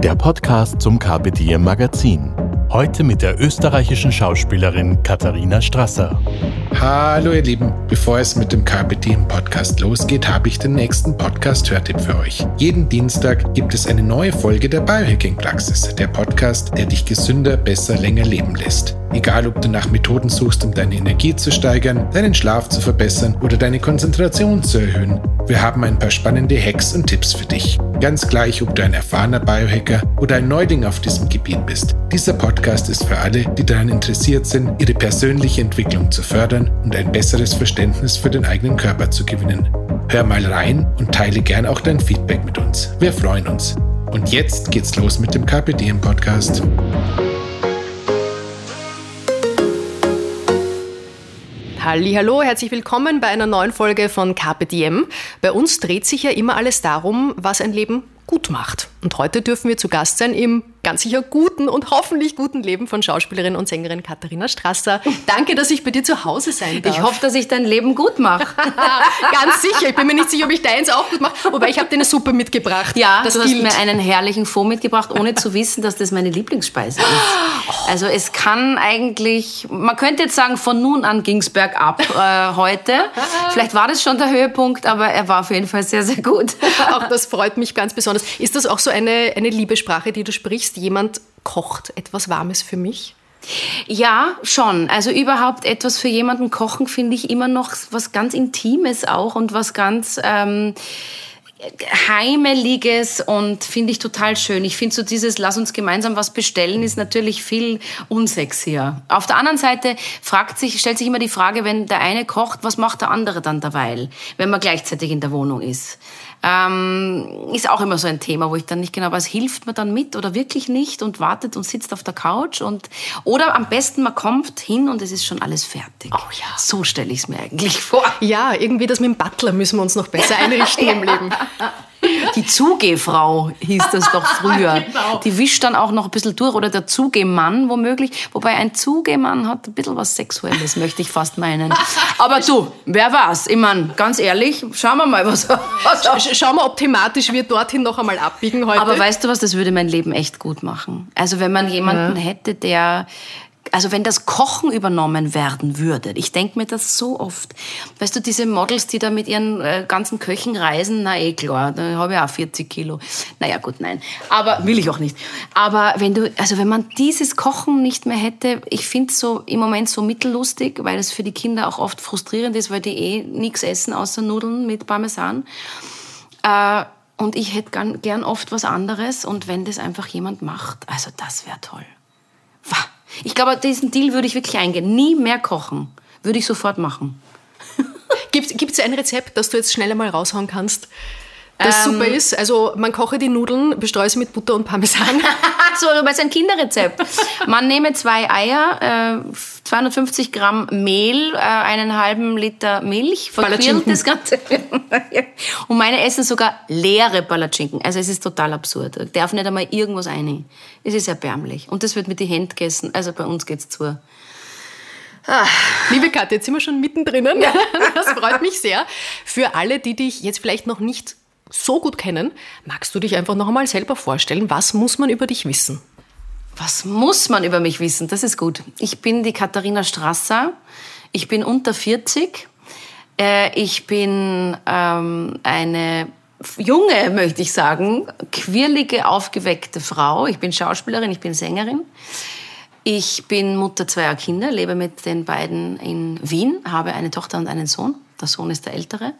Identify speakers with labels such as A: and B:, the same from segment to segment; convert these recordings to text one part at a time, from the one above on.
A: der Podcast zum Diem Magazin. Heute mit der österreichischen Schauspielerin Katharina Strasser.
B: Hallo ihr Lieben, bevor es mit dem Carpe Diem Podcast losgeht, habe ich den nächsten Podcast-Hörtipp für euch. Jeden Dienstag gibt es eine neue Folge der Biohacking Praxis, der Podcast, der dich gesünder, besser, länger leben lässt. Egal, ob du nach Methoden suchst, um deine Energie zu steigern, deinen Schlaf zu verbessern oder deine Konzentration zu erhöhen, wir haben ein paar spannende Hacks und Tipps für dich. Ganz gleich, ob du ein erfahrener Biohacker oder ein Neuling auf diesem Gebiet bist. Dieser Podcast ist für alle, die daran interessiert sind, ihre persönliche Entwicklung zu fördern und ein besseres Verständnis für den eigenen Körper zu gewinnen. Hör mal rein und teile gern auch dein Feedback mit uns. Wir freuen uns. Und jetzt geht's los mit dem Diem Podcast.
C: Hallo, herzlich willkommen bei einer neuen Folge von Diem. Bei uns dreht sich ja immer alles darum, was ein Leben gut macht. Und heute dürfen wir zu Gast sein im ganz sicher guten und hoffentlich guten Leben von Schauspielerin und Sängerin Katharina Strasser. Danke, dass ich bei dir zu Hause sein darf.
D: Ich hoffe, dass ich dein Leben gut mache.
C: ganz sicher. Ich bin mir nicht sicher, ob ich deins auch gut mache. Wobei ich habe dir eine Suppe mitgebracht.
D: Ja, das du gilt. hast mir einen herrlichen Fond mitgebracht, ohne zu wissen, dass das meine Lieblingsspeise ist. Also es kann eigentlich, man könnte jetzt sagen, von nun an ging es bergab äh, heute. Vielleicht war das schon der Höhepunkt, aber er war auf jeden Fall sehr, sehr gut.
C: auch das freut mich ganz besonders. Ist das auch so eine, eine Liebessprache, die du sprichst? Jemand kocht etwas Warmes für mich?
D: Ja, schon. Also überhaupt etwas für jemanden kochen finde ich immer noch was ganz Intimes auch und was ganz ähm, Heimeliges und finde ich total schön. Ich finde so dieses Lass uns gemeinsam was bestellen ist natürlich viel unsexier. Auf der anderen Seite fragt sich, stellt sich immer die Frage, wenn der eine kocht, was macht der andere dann derweil, wenn man gleichzeitig in der Wohnung ist. Ähm, ist auch immer so ein Thema, wo ich dann nicht genau weiß, hilft man dann mit oder wirklich nicht und wartet und sitzt auf der Couch und oder am besten man kommt hin und es ist schon alles fertig.
C: Oh ja.
D: So stelle ich es mir eigentlich vor.
C: Ja, irgendwie das mit dem Butler müssen wir uns noch besser einrichten im Leben.
D: Die Zugehfrau hieß das doch früher. genau. Die wischt dann auch noch ein bisschen durch. Oder der Zugehmann womöglich. Wobei ein Zugehmann hat ein bisschen was Sexuelles, möchte ich fast meinen. Aber du, wer war's? Ich meine, ganz ehrlich, schauen wir mal, was,
C: was Schauen wir, ob thematisch wir dorthin noch einmal abbiegen heute.
D: Aber weißt du was, das würde mein Leben echt gut machen. Also wenn man jemanden ja. hätte, der also wenn das Kochen übernommen werden würde, ich denke mir das so oft. Weißt du, diese Models, die da mit ihren äh, ganzen Köchen reisen, na eh klar, da habe ich auch 40 Kilo. Naja, gut, nein. Aber will ich auch nicht. Aber wenn du, also wenn man dieses Kochen nicht mehr hätte, ich finde es so im Moment so mittellustig, weil es für die Kinder auch oft frustrierend ist, weil die eh nichts essen außer Nudeln mit Parmesan. Äh, und ich hätte gern, gern oft was anderes. Und wenn das einfach jemand macht, also das wäre toll. Wah. Ich glaube, diesen Deal würde ich wirklich eingehen. Nie mehr kochen. Würde ich sofort machen.
C: Gibt es ein Rezept, das du jetzt schnell einmal raushauen kannst? Das ähm, super ist. Also man koche die Nudeln, bestreue sie mit Butter und Parmesan.
D: so, aber es ist ein Kinderrezept. Man nehme zwei Eier, äh, 250 Gramm Mehl, äh, einen halben Liter Milch, verquirlt das Ganze. und meine essen sogar leere Palatschinken. Also es ist total absurd. Ich darf nicht einmal irgendwas rein. Es ist erbärmlich. Und das wird mit die Hände gegessen. Also bei uns geht's zu.
C: Ah. Liebe Katja, jetzt sind wir schon mittendrin. Ja. Das freut mich sehr. Für alle, die dich jetzt vielleicht noch nicht so gut kennen, magst du dich einfach noch einmal selber vorstellen, was muss man über dich wissen?
D: Was muss man über mich wissen? Das ist gut. Ich bin die Katharina Strasser. Ich bin unter 40. Äh, ich bin ähm, eine junge, möchte ich sagen, quirlige, aufgeweckte Frau. Ich bin Schauspielerin, ich bin Sängerin. Ich bin Mutter zweier Kinder, lebe mit den beiden in Wien, habe eine Tochter und einen Sohn. Der Sohn ist der ältere.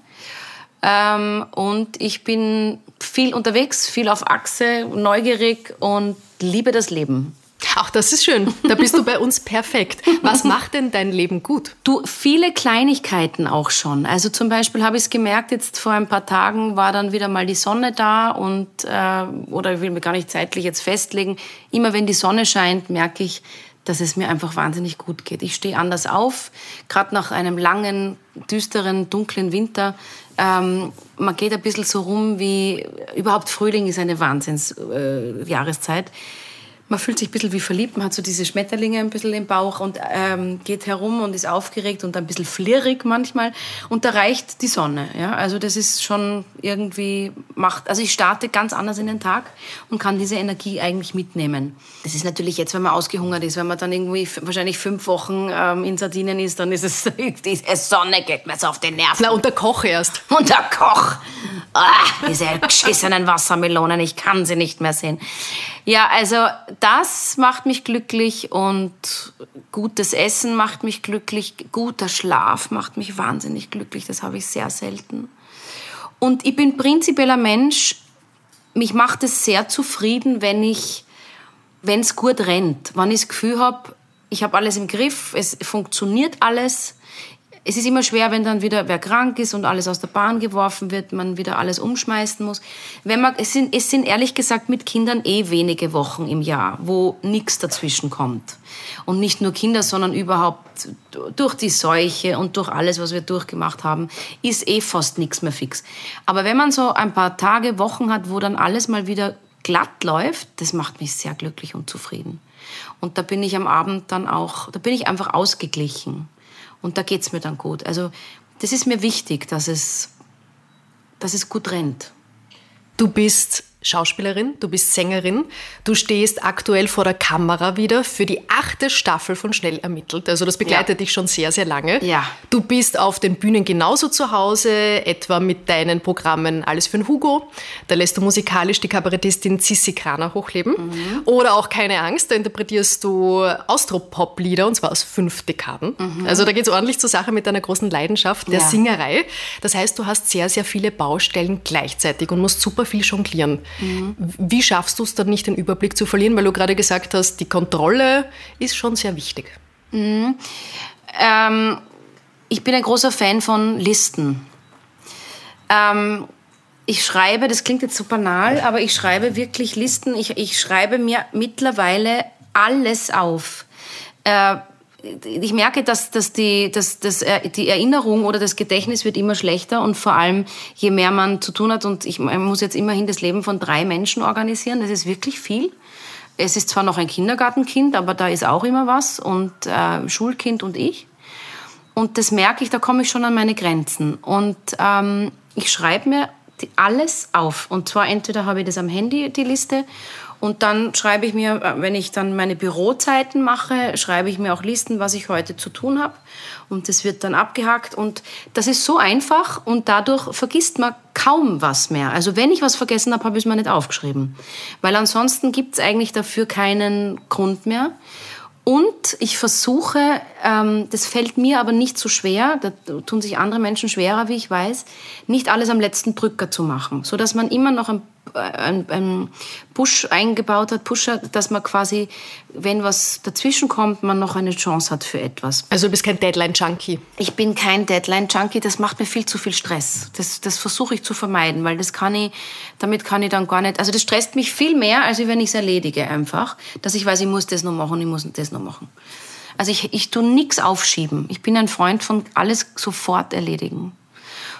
D: Ähm, und ich bin viel unterwegs, viel auf Achse, neugierig und liebe das Leben.
C: Ach, das ist schön. Da bist du bei uns perfekt. Was macht denn dein Leben gut?
D: Du, viele Kleinigkeiten auch schon. Also zum Beispiel habe ich es gemerkt, jetzt vor ein paar Tagen war dann wieder mal die Sonne da und, äh, oder ich will mir gar nicht zeitlich jetzt festlegen, immer wenn die Sonne scheint, merke ich, dass es mir einfach wahnsinnig gut geht. Ich stehe anders auf, gerade nach einem langen, düsteren, dunklen Winter. Ähm, man geht ein bisschen so rum wie, überhaupt Frühling ist eine Wahnsinnsjahreszeit. Äh, man fühlt sich ein bisschen wie verliebt, man hat so diese Schmetterlinge ein bisschen im Bauch und ähm, geht herum und ist aufgeregt und ein bisschen flirrig manchmal. Und da reicht die Sonne. Ja? Also das ist schon irgendwie, macht, also ich starte ganz anders in den Tag und kann diese Energie eigentlich mitnehmen. Das ist natürlich jetzt, wenn man ausgehungert ist, wenn man dann irgendwie wahrscheinlich fünf Wochen ähm, in Sardinien ist, dann ist es, die Sonne geht mir so auf den Nerven.
C: Na, und der Koch erst.
D: Und der Koch. Ah, diese geschissenen Wassermelonen, ich kann sie nicht mehr sehen. Ja, also das macht mich glücklich und gutes Essen macht mich glücklich, guter Schlaf macht mich wahnsinnig glücklich, das habe ich sehr selten. Und ich bin prinzipieller Mensch, mich macht es sehr zufrieden, wenn ich, wenn es gut rennt, wenn ich das Gefühl habe, ich habe alles im Griff, es funktioniert alles, es ist immer schwer, wenn dann wieder wer krank ist und alles aus der Bahn geworfen wird, man wieder alles umschmeißen muss. Wenn man, es, sind, es sind ehrlich gesagt mit Kindern eh wenige Wochen im Jahr, wo nichts dazwischen kommt. Und nicht nur Kinder, sondern überhaupt durch die Seuche und durch alles, was wir durchgemacht haben, ist eh fast nichts mehr fix. Aber wenn man so ein paar Tage, Wochen hat, wo dann alles mal wieder glatt läuft, das macht mich sehr glücklich und zufrieden. Und da bin ich am Abend dann auch, da bin ich einfach ausgeglichen. Und da geht es mir dann gut. Also das ist mir wichtig, dass es, dass es gut rennt.
C: Du bist Schauspielerin, du bist Sängerin, du stehst aktuell vor der Kamera wieder für die achte Staffel von Schnell ermittelt. Also das begleitet ja. dich schon sehr, sehr lange.
D: Ja.
C: Du bist auf den Bühnen genauso zu Hause, etwa mit deinen Programmen Alles für den Hugo. Da lässt du musikalisch die Kabarettistin Sissi Kraner hochleben. Mhm. Oder auch Keine Angst, da interpretierst du Austropop-Lieder und zwar aus fünf Dekaden. Mhm. Also da geht es ordentlich zur Sache mit deiner großen Leidenschaft der ja. Singerei. Das heißt, du hast sehr, sehr viele Baustellen gleichzeitig und musst super viel jonglieren. Mhm. Wie schaffst du es dann nicht, den Überblick zu verlieren? Weil du gerade gesagt hast, die Kontrolle ist schon sehr wichtig.
D: Mhm. Ähm, ich bin ein großer Fan von Listen. Ähm, ich schreibe, das klingt jetzt so banal, aber ich schreibe wirklich Listen. Ich, ich schreibe mir mittlerweile alles auf. Äh, ich merke, dass, dass, die, dass, dass die Erinnerung oder das Gedächtnis wird immer schlechter und vor allem, je mehr man zu tun hat und ich muss jetzt immerhin das Leben von drei Menschen organisieren, das ist wirklich viel. Es ist zwar noch ein Kindergartenkind, aber da ist auch immer was und äh, Schulkind und ich. Und das merke ich, da komme ich schon an meine Grenzen. Und ähm, ich schreibe mir alles auf. Und zwar entweder habe ich das am Handy, die Liste, und dann schreibe ich mir, äh, wenn ich dann meine Bürozeiten mache, schreibe ich mir auch Listen, was ich heute zu tun habe. Und das wird dann abgehakt. Und das ist so einfach und dadurch vergisst man kaum was mehr. Also wenn ich was vergessen habe, habe ich es mir nicht aufgeschrieben. Weil ansonsten gibt es eigentlich dafür keinen Grund mehr. Und ich versuche, das fällt mir aber nicht so schwer, da tun sich andere Menschen schwerer, wie ich weiß, nicht alles am letzten Drücker zu machen, so dass man immer noch ein ein, ein Push eingebaut hat, Pusher, dass man quasi, wenn was dazwischen kommt, man noch eine Chance hat für etwas.
C: Also du bist kein Deadline-Junkie?
D: Ich bin kein Deadline-Junkie, das macht mir viel zu viel Stress. Das, das versuche ich zu vermeiden, weil das kann ich, damit kann ich dann gar nicht, also das stresst mich viel mehr, als wenn ich es erledige einfach, dass ich weiß, ich muss das noch machen, ich muss das noch machen. Also ich, ich tue nichts aufschieben. Ich bin ein Freund von alles sofort erledigen.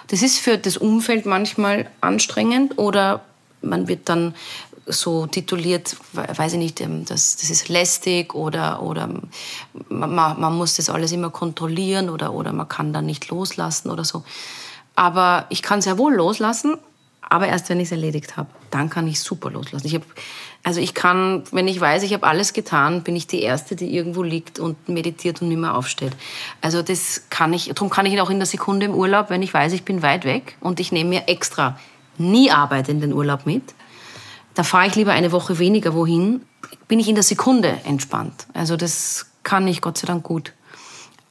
D: Das ist für das Umfeld manchmal anstrengend oder man wird dann so tituliert, weiß ich nicht, ähm, das, das ist lästig oder, oder man, man muss das alles immer kontrollieren oder, oder man kann dann nicht loslassen oder so. Aber ich kann sehr wohl loslassen, aber erst wenn ich es erledigt habe, dann kann ich super loslassen. Ich hab, also ich kann, wenn ich weiß, ich habe alles getan, bin ich die Erste, die irgendwo liegt und meditiert und nicht mehr aufsteht. Also das kann ich, darum kann ich auch in der Sekunde im Urlaub, wenn ich weiß, ich bin weit weg und ich nehme mir extra nie arbeite in den Urlaub mit. Da fahre ich lieber eine Woche weniger wohin, bin ich in der Sekunde entspannt. Also das kann ich Gott sei Dank gut.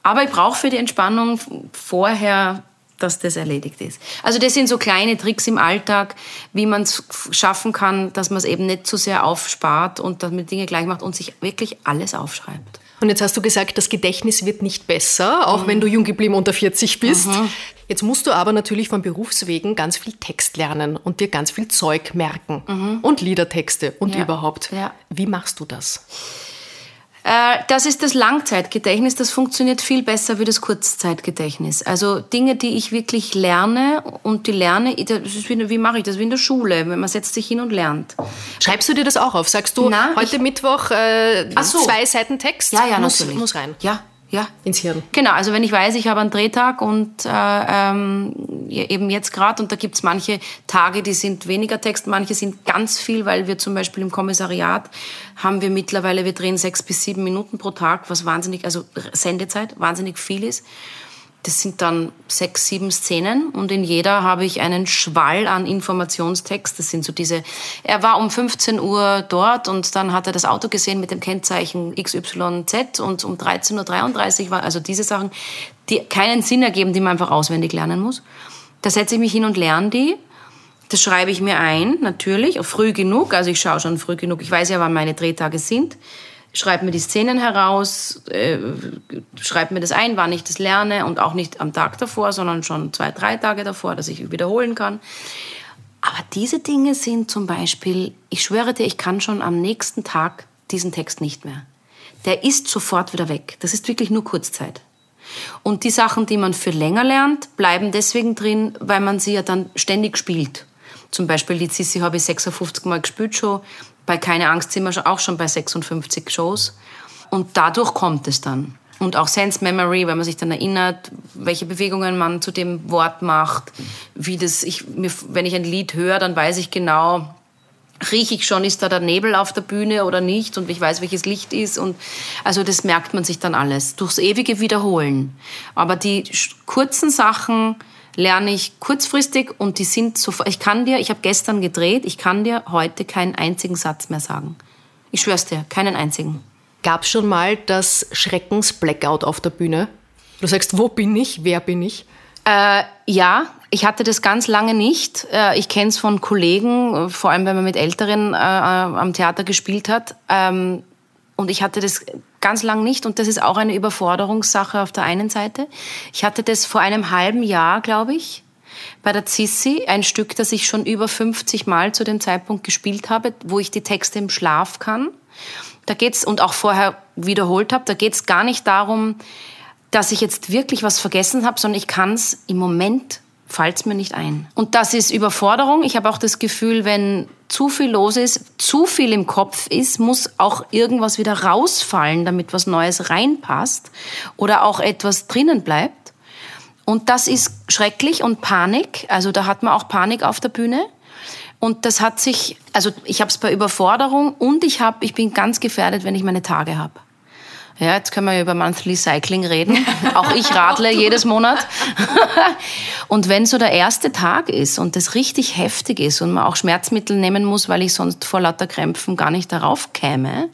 D: Aber ich brauche für die Entspannung vorher dass das erledigt ist. Also das sind so kleine Tricks im Alltag, wie man es schaffen kann, dass man es eben nicht zu sehr aufspart und damit Dinge gleich macht und sich wirklich alles aufschreibt.
C: Und jetzt hast du gesagt, das Gedächtnis wird nicht besser, auch mhm. wenn du jung geblieben unter 40 bist. Mhm. Jetzt musst du aber natürlich von Berufswegen ganz viel Text lernen und dir ganz viel Zeug merken mhm. und Liedertexte und ja. überhaupt. Ja. Wie machst du das?
D: Äh, das ist das Langzeitgedächtnis, das funktioniert viel besser wie das Kurzzeitgedächtnis. Also Dinge, die ich wirklich lerne und die lerne, wie, wie mache ich das? Wie in der Schule, wenn man setzt sich hin und lernt.
C: Schreibst du dir das auch auf? Sagst du, Na, heute ich, Mittwoch äh, so. zwei Seiten Text?
D: Ja, ja,
C: muss,
D: natürlich.
C: muss rein.
D: Ja, ja.
C: Ins Hirn.
D: Genau, also wenn ich weiß, ich habe einen Drehtag und äh, ähm, eben jetzt gerade, und da gibt's manche Tage, die sind weniger Text, manche sind ganz viel, weil wir zum Beispiel im Kommissariat haben wir mittlerweile, wir drehen sechs bis sieben Minuten pro Tag, was wahnsinnig, also Sendezeit, wahnsinnig viel ist. Das sind dann sechs, sieben Szenen und in jeder habe ich einen Schwall an Informationstext. Das sind so diese, er war um 15 Uhr dort und dann hat er das Auto gesehen mit dem Kennzeichen XYZ und um 13.33 Uhr war, also diese Sachen, die keinen Sinn ergeben, die man einfach auswendig lernen muss. Da setze ich mich hin und lerne die. Das schreibe ich mir ein, natürlich, früh genug. Also ich schaue schon früh genug. Ich weiß ja, wann meine Drehtage sind schreibe mir die Szenen heraus, äh, schreibe mir das ein, wann ich das lerne und auch nicht am Tag davor, sondern schon zwei, drei Tage davor, dass ich wiederholen kann. Aber diese Dinge sind zum Beispiel, ich schwöre dir, ich kann schon am nächsten Tag diesen Text nicht mehr. Der ist sofort wieder weg. Das ist wirklich nur Kurzzeit. Und die Sachen, die man für länger lernt, bleiben deswegen drin, weil man sie ja dann ständig spielt. Zum Beispiel die Sissi habe ich 56 Mal gespielt schon bei Keine Angst sind wir auch schon bei 56 Shows. Und dadurch kommt es dann. Und auch Sense Memory, weil man sich dann erinnert, welche Bewegungen man zu dem Wort macht, wie das, ich, wenn ich ein Lied höre, dann weiß ich genau, rieche ich schon, ist da der Nebel auf der Bühne oder nicht und ich weiß, welches Licht ist und also das merkt man sich dann alles durchs ewige Wiederholen. Aber die kurzen Sachen, lerne ich kurzfristig und die sind so, ich kann dir, ich habe gestern gedreht, ich kann dir heute keinen einzigen Satz mehr sagen. Ich schwör's dir, keinen einzigen.
C: Gab schon mal das Schreckens-Blackout auf der Bühne? Du sagst, wo bin ich, wer bin ich?
D: Äh, ja, ich hatte das ganz lange nicht. Äh, ich kenne es von Kollegen, vor allem wenn man mit Älteren äh, am Theater gespielt hat. Ähm, und ich hatte das ganz lang nicht. Und das ist auch eine Überforderungssache auf der einen Seite. Ich hatte das vor einem halben Jahr, glaube ich, bei der Zissi, ein Stück, das ich schon über 50 Mal zu dem Zeitpunkt gespielt habe, wo ich die Texte im Schlaf kann. Da geht's und auch vorher wiederholt habe, da geht's gar nicht darum, dass ich jetzt wirklich was vergessen habe, sondern ich kann es im Moment fällt mir nicht ein. Und das ist Überforderung. Ich habe auch das Gefühl, wenn zu viel los ist, zu viel im Kopf ist, muss auch irgendwas wieder rausfallen, damit was Neues reinpasst oder auch etwas drinnen bleibt. Und das ist schrecklich und Panik. Also da hat man auch Panik auf der Bühne. Und das hat sich, also ich habe es bei Überforderung und ich habe, ich bin ganz gefährdet, wenn ich meine Tage habe. Ja, jetzt können wir über Monthly Cycling reden. Auch ich radle jedes Monat. und wenn so der erste Tag ist und das richtig heftig ist und man auch Schmerzmittel nehmen muss, weil ich sonst vor lauter Krämpfen gar nicht darauf käme,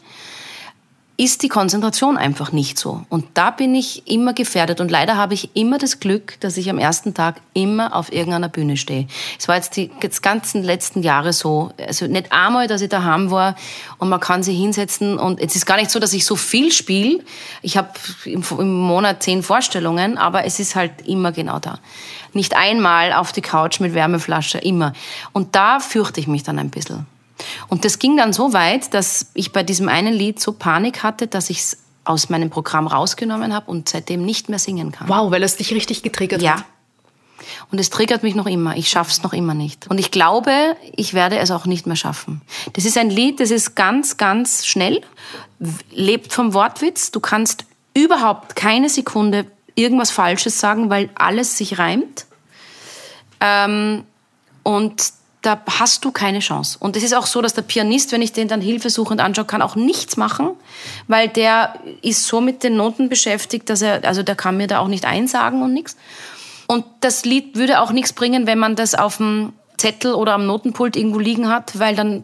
D: ist die Konzentration einfach nicht so. Und da bin ich immer gefährdet. Und leider habe ich immer das Glück, dass ich am ersten Tag immer auf irgendeiner Bühne stehe. Es war jetzt die ganzen letzten Jahre so. Also nicht einmal, dass ich daheim war und man kann sich hinsetzen. Und es ist gar nicht so, dass ich so viel spiele. Ich habe im Monat zehn Vorstellungen, aber es ist halt immer genau da. Nicht einmal auf die Couch mit Wärmeflasche, immer. Und da fürchte ich mich dann ein bisschen. Und das ging dann so weit, dass ich bei diesem einen Lied so Panik hatte, dass ich es aus meinem Programm rausgenommen habe und seitdem nicht mehr singen kann.
C: Wow, weil es dich richtig getriggert
D: ja.
C: hat.
D: Und es triggert mich noch immer. Ich schaffe es noch immer nicht. Und ich glaube, ich werde es auch nicht mehr schaffen. Das ist ein Lied, das ist ganz, ganz schnell, lebt vom Wortwitz. Du kannst überhaupt keine Sekunde irgendwas Falsches sagen, weil alles sich reimt. Ähm, und da hast du keine Chance. Und es ist auch so, dass der Pianist, wenn ich den dann hilfesuchend anschaue, kann auch nichts machen, weil der ist so mit den Noten beschäftigt, dass er, also der kann mir da auch nicht einsagen und nichts. Und das Lied würde auch nichts bringen, wenn man das auf dem Zettel oder am Notenpult irgendwo liegen hat, weil dann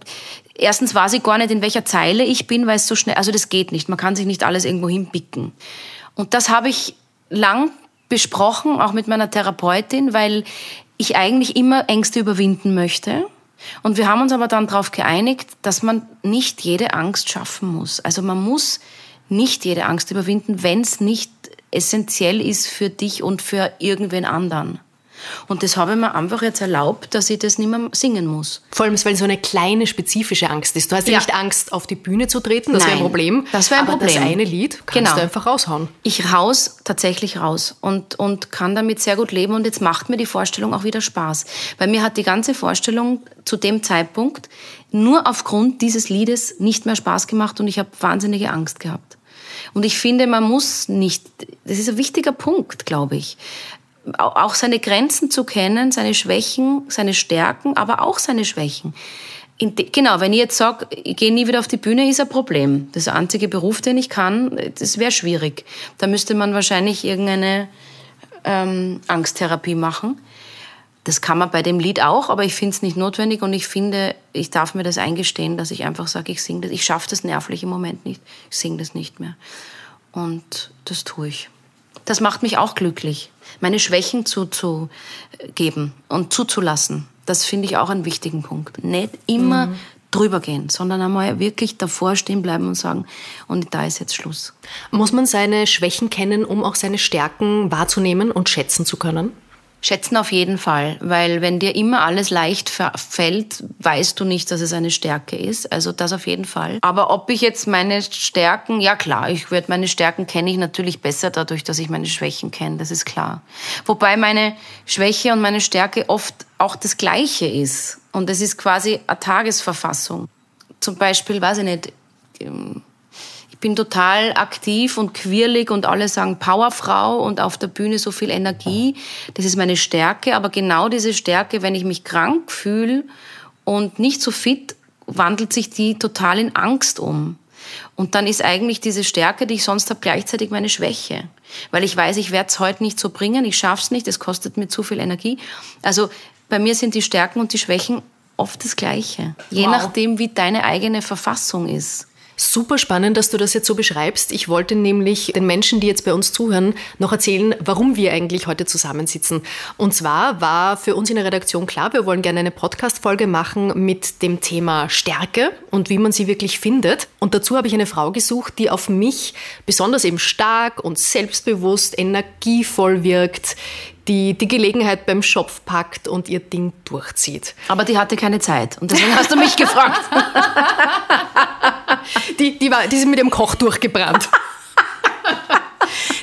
D: erstens weiß ich gar nicht, in welcher Zeile ich bin, weil es so schnell, also das geht nicht. Man kann sich nicht alles irgendwo hinpicken. Und das habe ich lang besprochen, auch mit meiner Therapeutin, weil ich eigentlich immer Ängste überwinden möchte. Und wir haben uns aber dann darauf geeinigt, dass man nicht jede Angst schaffen muss. Also man muss nicht jede Angst überwinden, wenn es nicht essentiell ist für dich und für irgendwen anderen. Und das habe ich mir einfach jetzt erlaubt, dass ich das nicht mehr singen muss.
C: Vor allem, weil es so eine kleine spezifische Angst ist. Du hast ja,
D: Ja.
C: nicht Angst, auf die Bühne zu treten, das wäre ein Problem.
D: das wäre ein
C: aber
D: Problem.
C: das eine Lied kannst
D: Genau.
C: du einfach raushauen.
D: Ich raus, tatsächlich raus und, und kann damit sehr gut leben und jetzt macht mir die Vorstellung auch wieder Spaß. Weil mir hat die ganze Vorstellung zu dem Zeitpunkt nur aufgrund dieses Liedes nicht mehr Spaß gemacht und ich habe wahnsinnige Angst gehabt. Und ich finde, man muss nicht, das ist ein wichtiger Punkt, glaube ich, auch seine Grenzen zu kennen, seine Schwächen, seine Stärken, aber auch seine Schwächen. Genau, wenn ich jetzt sage, ich gehe nie wieder auf die Bühne, ist ein Problem. Das einzige Beruf, den ich kann, das wäre schwierig. Da müsste man wahrscheinlich irgendeine ähm, Angsttherapie machen. Das kann man bei dem Lied auch, aber ich finde es nicht notwendig und ich finde, ich darf mir das eingestehen, dass ich einfach sage, ich singe das. Ich schaffe das nervlich im Moment nicht. Ich singe das nicht mehr. Und das tue ich. Das macht mich auch glücklich, meine Schwächen zuzugeben und zuzulassen. Das finde ich auch einen wichtigen Punkt. Nicht immer drüber gehen, sondern einmal wirklich davor stehen bleiben und sagen, und da ist jetzt Schluss.
C: Muss man seine Schwächen kennen, um auch seine Stärken wahrzunehmen und schätzen zu können?
D: Schätzen auf jeden Fall, weil wenn dir immer alles leicht fällt, weißt du nicht, dass es eine Stärke ist. Also das auf jeden Fall. Aber ob ich jetzt meine Stärken, ja klar, ich werde meine Stärken kenne ich natürlich besser dadurch, dass ich meine Schwächen kenne, das ist klar. Wobei meine Schwäche und meine Stärke oft auch das Gleiche ist. Und es ist quasi eine Tagesverfassung. Zum Beispiel, weiß ich nicht, ich bin total aktiv und quirlig und alle sagen Powerfrau und auf der Bühne so viel Energie. Das ist meine Stärke, aber genau diese Stärke, wenn ich mich krank fühle und nicht so fit, wandelt sich die total in Angst um. Und dann ist eigentlich diese Stärke, die ich sonst habe, gleichzeitig meine Schwäche. Weil ich weiß, ich werde es heute nicht so bringen, ich schaff's nicht, es kostet mir zu viel Energie. Also bei mir sind die Stärken und die Schwächen oft das Gleiche. Je
C: Wow.
D: nachdem, wie deine eigene Verfassung ist.
C: Super spannend, dass du das jetzt so beschreibst. Ich wollte nämlich den Menschen, die jetzt bei uns zuhören, noch erzählen, warum wir eigentlich heute zusammensitzen. Und zwar war für uns in der Redaktion klar, wir wollen gerne eine Podcast-Folge machen mit dem Thema Stärke und wie man sie wirklich findet. Und dazu habe ich eine Frau gesucht, die auf mich besonders eben stark und selbstbewusst, energievoll wirkt, die die Gelegenheit beim Schopf packt und ihr Ding durchzieht.
D: Aber die hatte keine Zeit. Und deswegen hast du mich gefragt.
C: Die, die, war, die sind mit dem Koch durchgebrannt.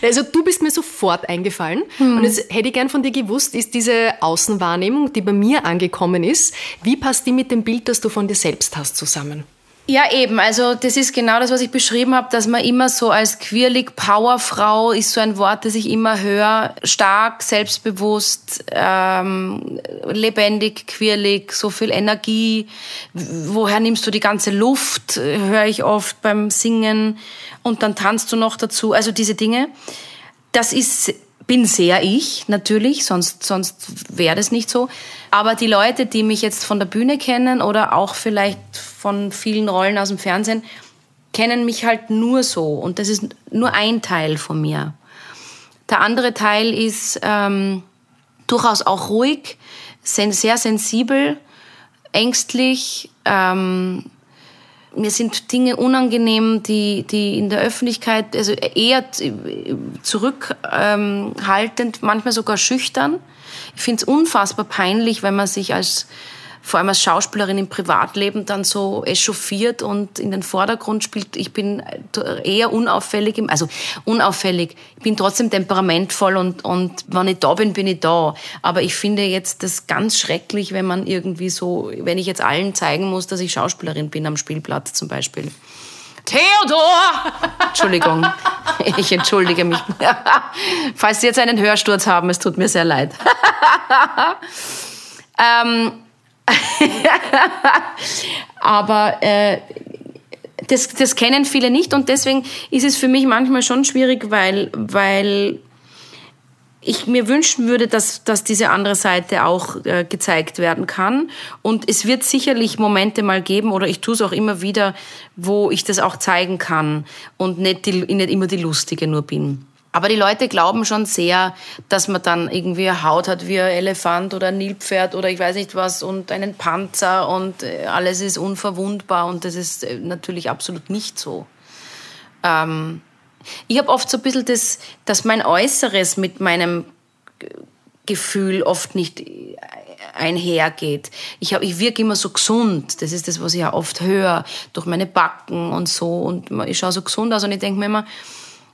C: Also du bist mir sofort eingefallen und jetzt hätte ich gern von dir gewusst, ist diese Außenwahrnehmung, die bei mir angekommen ist, wie passt die mit dem Bild, das du von dir selbst hast, zusammen?
D: Ja, eben. Also das ist genau das, was ich beschrieben habe, dass man immer so als quirlig Powerfrau ist so ein Wort, das ich immer höre. Stark, selbstbewusst, ähm, lebendig, quirlig, so viel Energie. Woher nimmst du die ganze Luft? Höre ich oft beim Singen. Und dann tanzt du noch dazu. Also diese Dinge. Das ist, bin sehr ich, natürlich, sonst, sonst wäre das nicht so. Aber die Leute, die mich jetzt von der Bühne kennen oder auch vielleicht von vielen Rollen aus dem Fernsehen, kennen mich halt nur so. Und das ist nur ein Teil von mir. Der andere Teil ist ähm, durchaus auch ruhig, sehr sensibel, ängstlich. Ähm, mir sind Dinge unangenehm, die, die in der Öffentlichkeit, also eher zurückhaltend, manchmal sogar schüchtern. Ich finde es unfassbar peinlich, wenn man sich als vor allem als Schauspielerin im Privatleben dann so echauffiert und in den Vordergrund spielt. Ich bin eher unauffällig, im- also unauffällig. Ich bin trotzdem temperamentvoll und, und wenn ich da bin, bin ich da. Aber ich finde jetzt das ganz schrecklich, wenn man irgendwie so, wenn ich jetzt allen zeigen muss, dass ich Schauspielerin bin am Spielplatz zum Beispiel. Theodor! Entschuldigung, ich entschuldige mich. Falls Sie jetzt einen Hörsturz haben, es tut mir sehr leid. ähm, aber äh, das, das kennen viele nicht und deswegen ist es für mich manchmal schon schwierig, weil, weil ich mir wünschen würde, dass, dass diese andere Seite auch äh, gezeigt werden kann. Und es wird sicherlich Momente mal geben, oder ich tue es auch immer wieder, wo ich das auch zeigen kann und nicht, die, nicht immer die Lustige nur bin. Aber die Leute glauben schon sehr, dass man dann irgendwie eine Haut hat wie ein Elefant oder ein Nilpferd oder ich weiß nicht was und einen Panzer und äh, alles ist unverwundbar und das ist äh, natürlich absolut nicht so. Ähm, ich habe oft so ein bisschen das, dass mein Äußeres mit meinem Gefühl oft nicht einhergeht. Ich, hab, ich wirke immer so gesund. Das ist das, was ich ja oft höre, durch meine Backen und so. Und ich schaue so gesund aus und ich denke mir immer,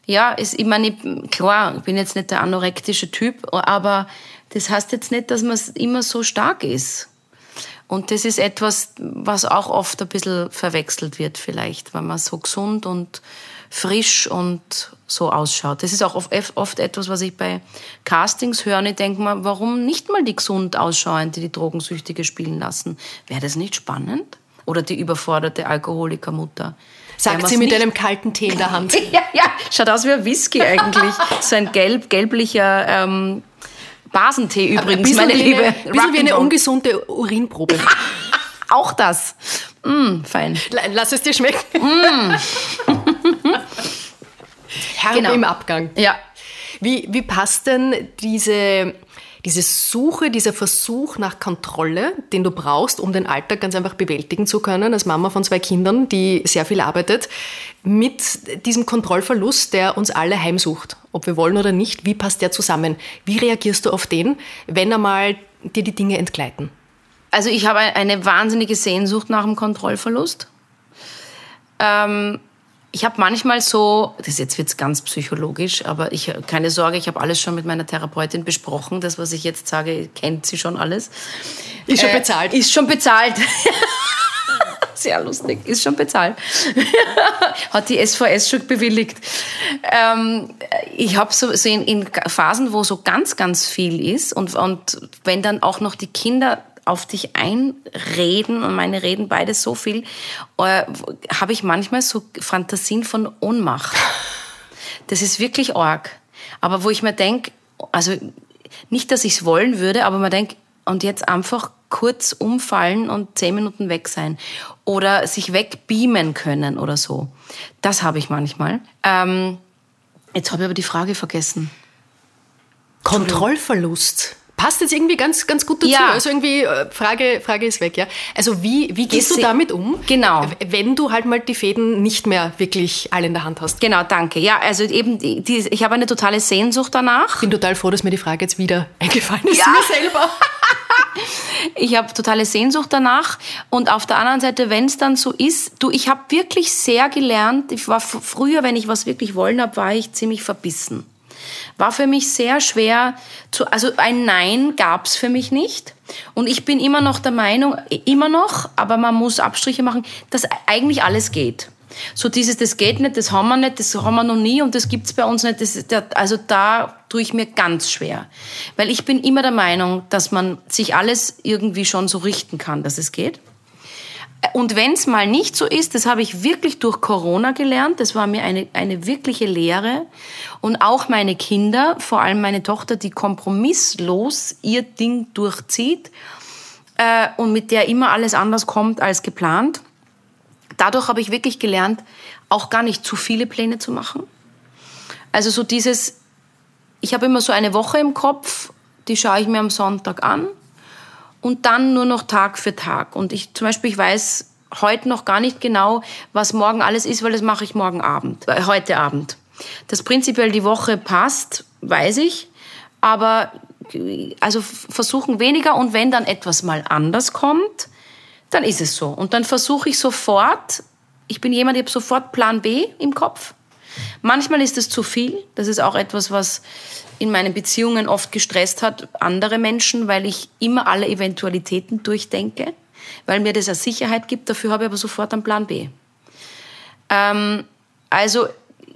D: ja, ist, ich meine, klar, ich bin jetzt nicht der anorektische Typ, aber das heißt jetzt nicht, dass man immer so stark ist. Und das ist etwas, was auch oft ein bisschen verwechselt wird vielleicht, weil man so gesund und frisch und so ausschaut. Das ist auch oft, oft etwas, was ich bei Castings höre und ich denke mal, warum nicht mal die gesund ausschauen, die die Drogensüchtige spielen lassen? Wäre das nicht spannend? Oder die überforderte Alkoholikermutter?
C: Sagt sie mit einem kalten Tee in der Hand.
D: ja, ja, schaut aus wie ein Whisky eigentlich. so ein gelb, gelblicher ähm, Basentee übrigens,
C: meine
D: wie
C: Liebe.
D: Ein
C: bisschen wie eine ungesunde Urinprobe.
D: Auch das. Mm, fein.
C: Lass es dir schmecken. Mm. Herbe genau. im Abgang.
D: Ja.
C: Wie, wie passt denn diese, diese Suche, dieser Versuch nach Kontrolle, den du brauchst, um den Alltag ganz einfach bewältigen zu können, als Mama von zwei Kindern, die sehr viel arbeitet, mit diesem Kontrollverlust, der uns alle heimsucht, ob wir wollen oder nicht, wie passt der zusammen? Wie reagierst du auf den, wenn einmal dir die Dinge entgleiten?
D: Also ich habe eine wahnsinnige Sehnsucht nach dem Kontrollverlust. Ähm, ich habe manchmal so, das jetzt wird's ganz psychologisch, aber ich keine Sorge, ich habe alles schon mit meiner Therapeutin besprochen. Das, was ich jetzt sage, kennt sie schon alles.
C: Ist schon äh, bezahlt.
D: Ist schon bezahlt. Sehr lustig, ist schon bezahlt. Hat die SVS schon bewilligt. Ähm, ich habe so, so in, in, Phasen, wo so ganz, ganz viel ist und, und wenn dann auch noch die Kinder auf dich einreden und meine reden beide so viel, äh, habe ich manchmal so Fantasien von Ohnmacht. Das ist wirklich arg. Aber wo ich mir denke, also nicht, dass ich es wollen würde, aber man denkt, und jetzt einfach kurz umfallen und zehn Minuten weg sein oder sich wegbeamen können oder so. Das habe ich manchmal. Ähm, jetzt habe ich aber die Frage vergessen.
C: Kontrollverlust passt jetzt irgendwie ganz, ganz gut dazu.
D: Ja.
C: Also irgendwie, äh, Frage, Frage ist weg, ja. Also wie, wie gehst du damit um?
D: Genau.
C: Wenn du halt mal die Fäden nicht mehr wirklich alle in der Hand hast.
D: Genau, danke. Ja, also eben, die, ich habe eine totale Sehnsucht danach.
C: Ich bin total froh, dass mir die Frage jetzt wieder eingefallen ist, ja. mir selber.
D: ich habe totale Sehnsucht danach. Und auf der anderen Seite, wenn es dann so ist, du, ich habe wirklich sehr gelernt. Ich war früher, wenn ich was wirklich wollen habe, war ich ziemlich verbissen. War für mich sehr schwer zu, also ein Nein gab es für mich nicht. Und ich bin immer noch der Meinung, immer noch, aber man muss Abstriche machen, dass eigentlich alles geht. So dieses, das geht nicht, das haben wir nicht, das haben wir noch nie und das gibt es bei uns nicht. Das, also da tue ich mir ganz schwer. Weil ich bin immer der Meinung, dass man sich alles irgendwie schon so richten kann, dass es geht. Und wenn es mal nicht so ist, das habe ich wirklich durch Corona gelernt, das war mir eine, eine wirkliche Lehre. Und auch meine Kinder, vor allem meine Tochter, die kompromisslos ihr Ding durchzieht äh, und mit der immer alles anders kommt als geplant. Dadurch habe ich wirklich gelernt, auch gar nicht zu viele Pläne zu machen. Also so dieses, ich habe immer so eine Woche im Kopf, die schaue ich mir am Sonntag an und dann nur noch Tag für Tag. Und ich zum Beispiel, ich weiß heute noch gar nicht genau, was morgen alles ist, weil das mache ich morgen Abend, äh, heute Abend. Dass prinzipiell die Woche passt, weiß ich, aber also versuchen weniger und wenn dann etwas mal anders kommt, dann ist es so. Und dann versuche ich sofort, ich bin jemand, ich habe sofort Plan B im Kopf. Manchmal ist es zu viel. Das ist auch etwas, was in meinen Beziehungen oft gestresst hat, andere Menschen, weil ich immer alle Eventualitäten durchdenke, weil mir das eine Sicherheit gibt. Dafür habe ich aber sofort einen Plan B. Ähm, also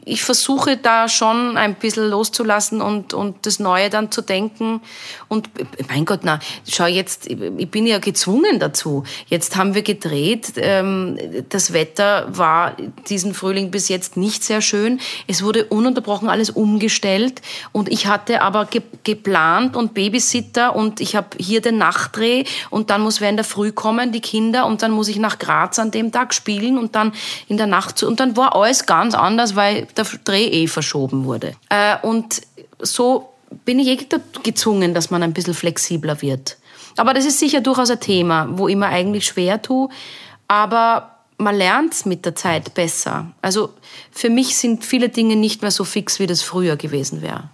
D: ich versuche da schon ein bisschen loszulassen und, und das Neue dann zu denken. Und mein Gott, na, schau jetzt, ich bin ja gezwungen dazu. Jetzt haben wir gedreht. Ähm, das Wetter war diesen Frühling bis jetzt nicht sehr schön. Es wurde ununterbrochen alles umgestellt. Und ich hatte aber ge geplant und Babysitter und ich habe hier den Nachtdreh und dann muss wer in der Früh kommen, die Kinder, und dann muss ich nach Graz an dem Tag spielen und dann in der Nacht zu. Und dann war alles ganz anders, weil der Dreh eh verschoben wurde. Äh, und so bin ich eh gezwungen, dass man ein bisschen flexibler wird. Aber das ist sicher durchaus ein Thema, wo ich mir eigentlich schwer tue. Aber man lernt es mit der Zeit besser. Also für mich sind viele Dinge nicht mehr so fix, wie das früher gewesen wäre.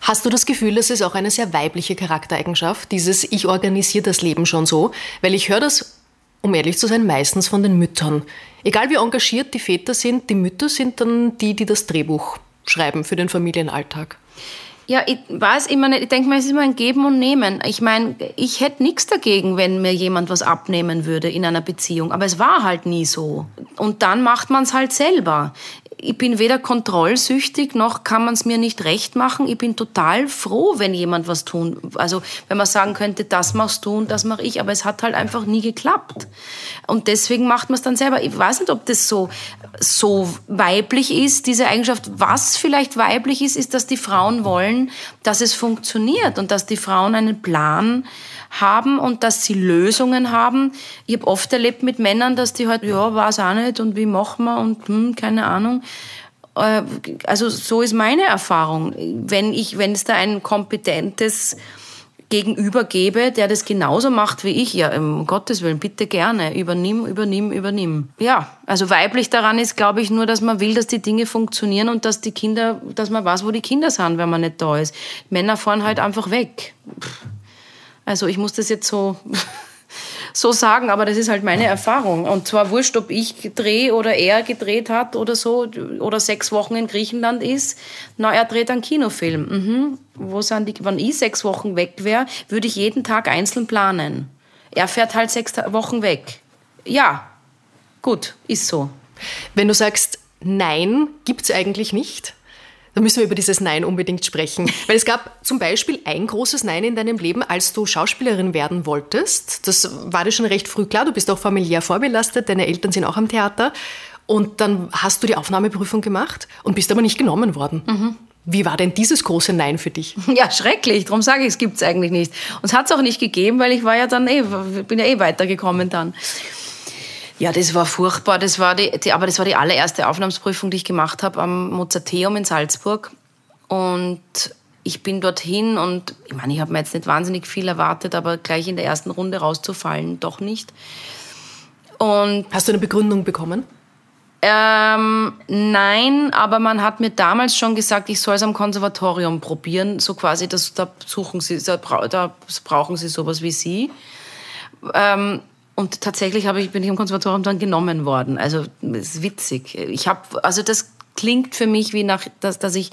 C: Hast du das Gefühl, das ist auch eine sehr weibliche Charaktereigenschaft, dieses Ich organisiere das Leben schon so? Weil ich höre das, um ehrlich zu sein, meistens von den Müttern. Egal wie engagiert die Väter sind, die Mütter sind dann die, die das Drehbuch schreiben für den Familienalltag.
D: Ja, ich weiß immer nicht. Ich denke mal, es ist immer ein Geben und Nehmen. Ich meine, ich hätte nichts dagegen, wenn mir jemand was abnehmen würde in einer Beziehung. Aber es war halt nie so. Und dann macht man es halt selber ich bin weder kontrollsüchtig noch kann man es mir nicht recht machen. Ich bin total froh, wenn jemand was tun. Also wenn man sagen könnte, das machst du und das mache ich, aber es hat halt einfach nie geklappt. Und deswegen macht man es dann selber. Ich weiß nicht, ob das so so weiblich ist, diese Eigenschaft. Was vielleicht weiblich ist, ist, dass die Frauen wollen, dass es funktioniert und dass die Frauen einen Plan haben und dass sie Lösungen haben. Ich habe oft erlebt mit Männern, dass die halt, ja, weiß auch nicht und wie machen wir und hm, keine Ahnung. Äh, also so ist meine Erfahrung. Wenn ich, wenn es da ein kompetentes Gegenüber gebe, der das genauso macht wie ich, ja, um Gottes Willen, bitte gerne, übernimm, übernimm, übernimm. Ja, also weiblich daran ist, glaube ich, nur, dass man will, dass die Dinge funktionieren und dass die Kinder, dass man weiß, wo die Kinder sind, wenn man nicht da ist. Männer fahren halt einfach weg. Pff. Also ich muss das jetzt so, so sagen, aber das ist halt meine Erfahrung. Und zwar wurscht, ob ich drehe oder er gedreht hat oder so, oder sechs Wochen in Griechenland ist. Na, er dreht einen Kinofilm. Mhm. Wo sind die, wenn ich sechs Wochen weg wäre, würde ich jeden Tag einzeln planen. Er fährt halt sechs Wochen weg. Ja, gut, ist so.
C: Wenn du sagst, nein, gibt es eigentlich nicht, da müssen wir über dieses Nein unbedingt sprechen. Weil es gab zum Beispiel ein großes Nein in deinem Leben, als du Schauspielerin werden wolltest. Das war dir schon recht früh klar. Du bist auch familiär vorbelastet, deine Eltern sind auch am Theater. Und dann hast du die Aufnahmeprüfung gemacht und bist aber nicht genommen worden. Mhm. Wie war denn dieses große Nein für dich?
D: Ja, schrecklich. Darum sage ich, es gibt es eigentlich nicht. Und es hat es auch nicht gegeben, weil ich war ja dann eh, bin ja eh weitergekommen dann. Ja, das war furchtbar. Das war die, die, aber das war die allererste Aufnahmsprüfung, die ich gemacht habe am Mozarteum in Salzburg. Und ich bin dorthin und ich meine, ich habe mir jetzt nicht wahnsinnig viel erwartet, aber gleich in der ersten Runde rauszufallen, doch nicht.
C: Und Hast du eine Begründung bekommen?
D: Ähm, nein, aber man hat mir damals schon gesagt, ich soll es am Konservatorium probieren. So quasi, das, da, suchen sie, da, da brauchen sie sowas wie Sie. Ähm, und tatsächlich habe ich, bin ich im Konservatorium dann genommen worden. Also ist witzig. Ich habe, also das klingt für mich wie nach, dass, dass ich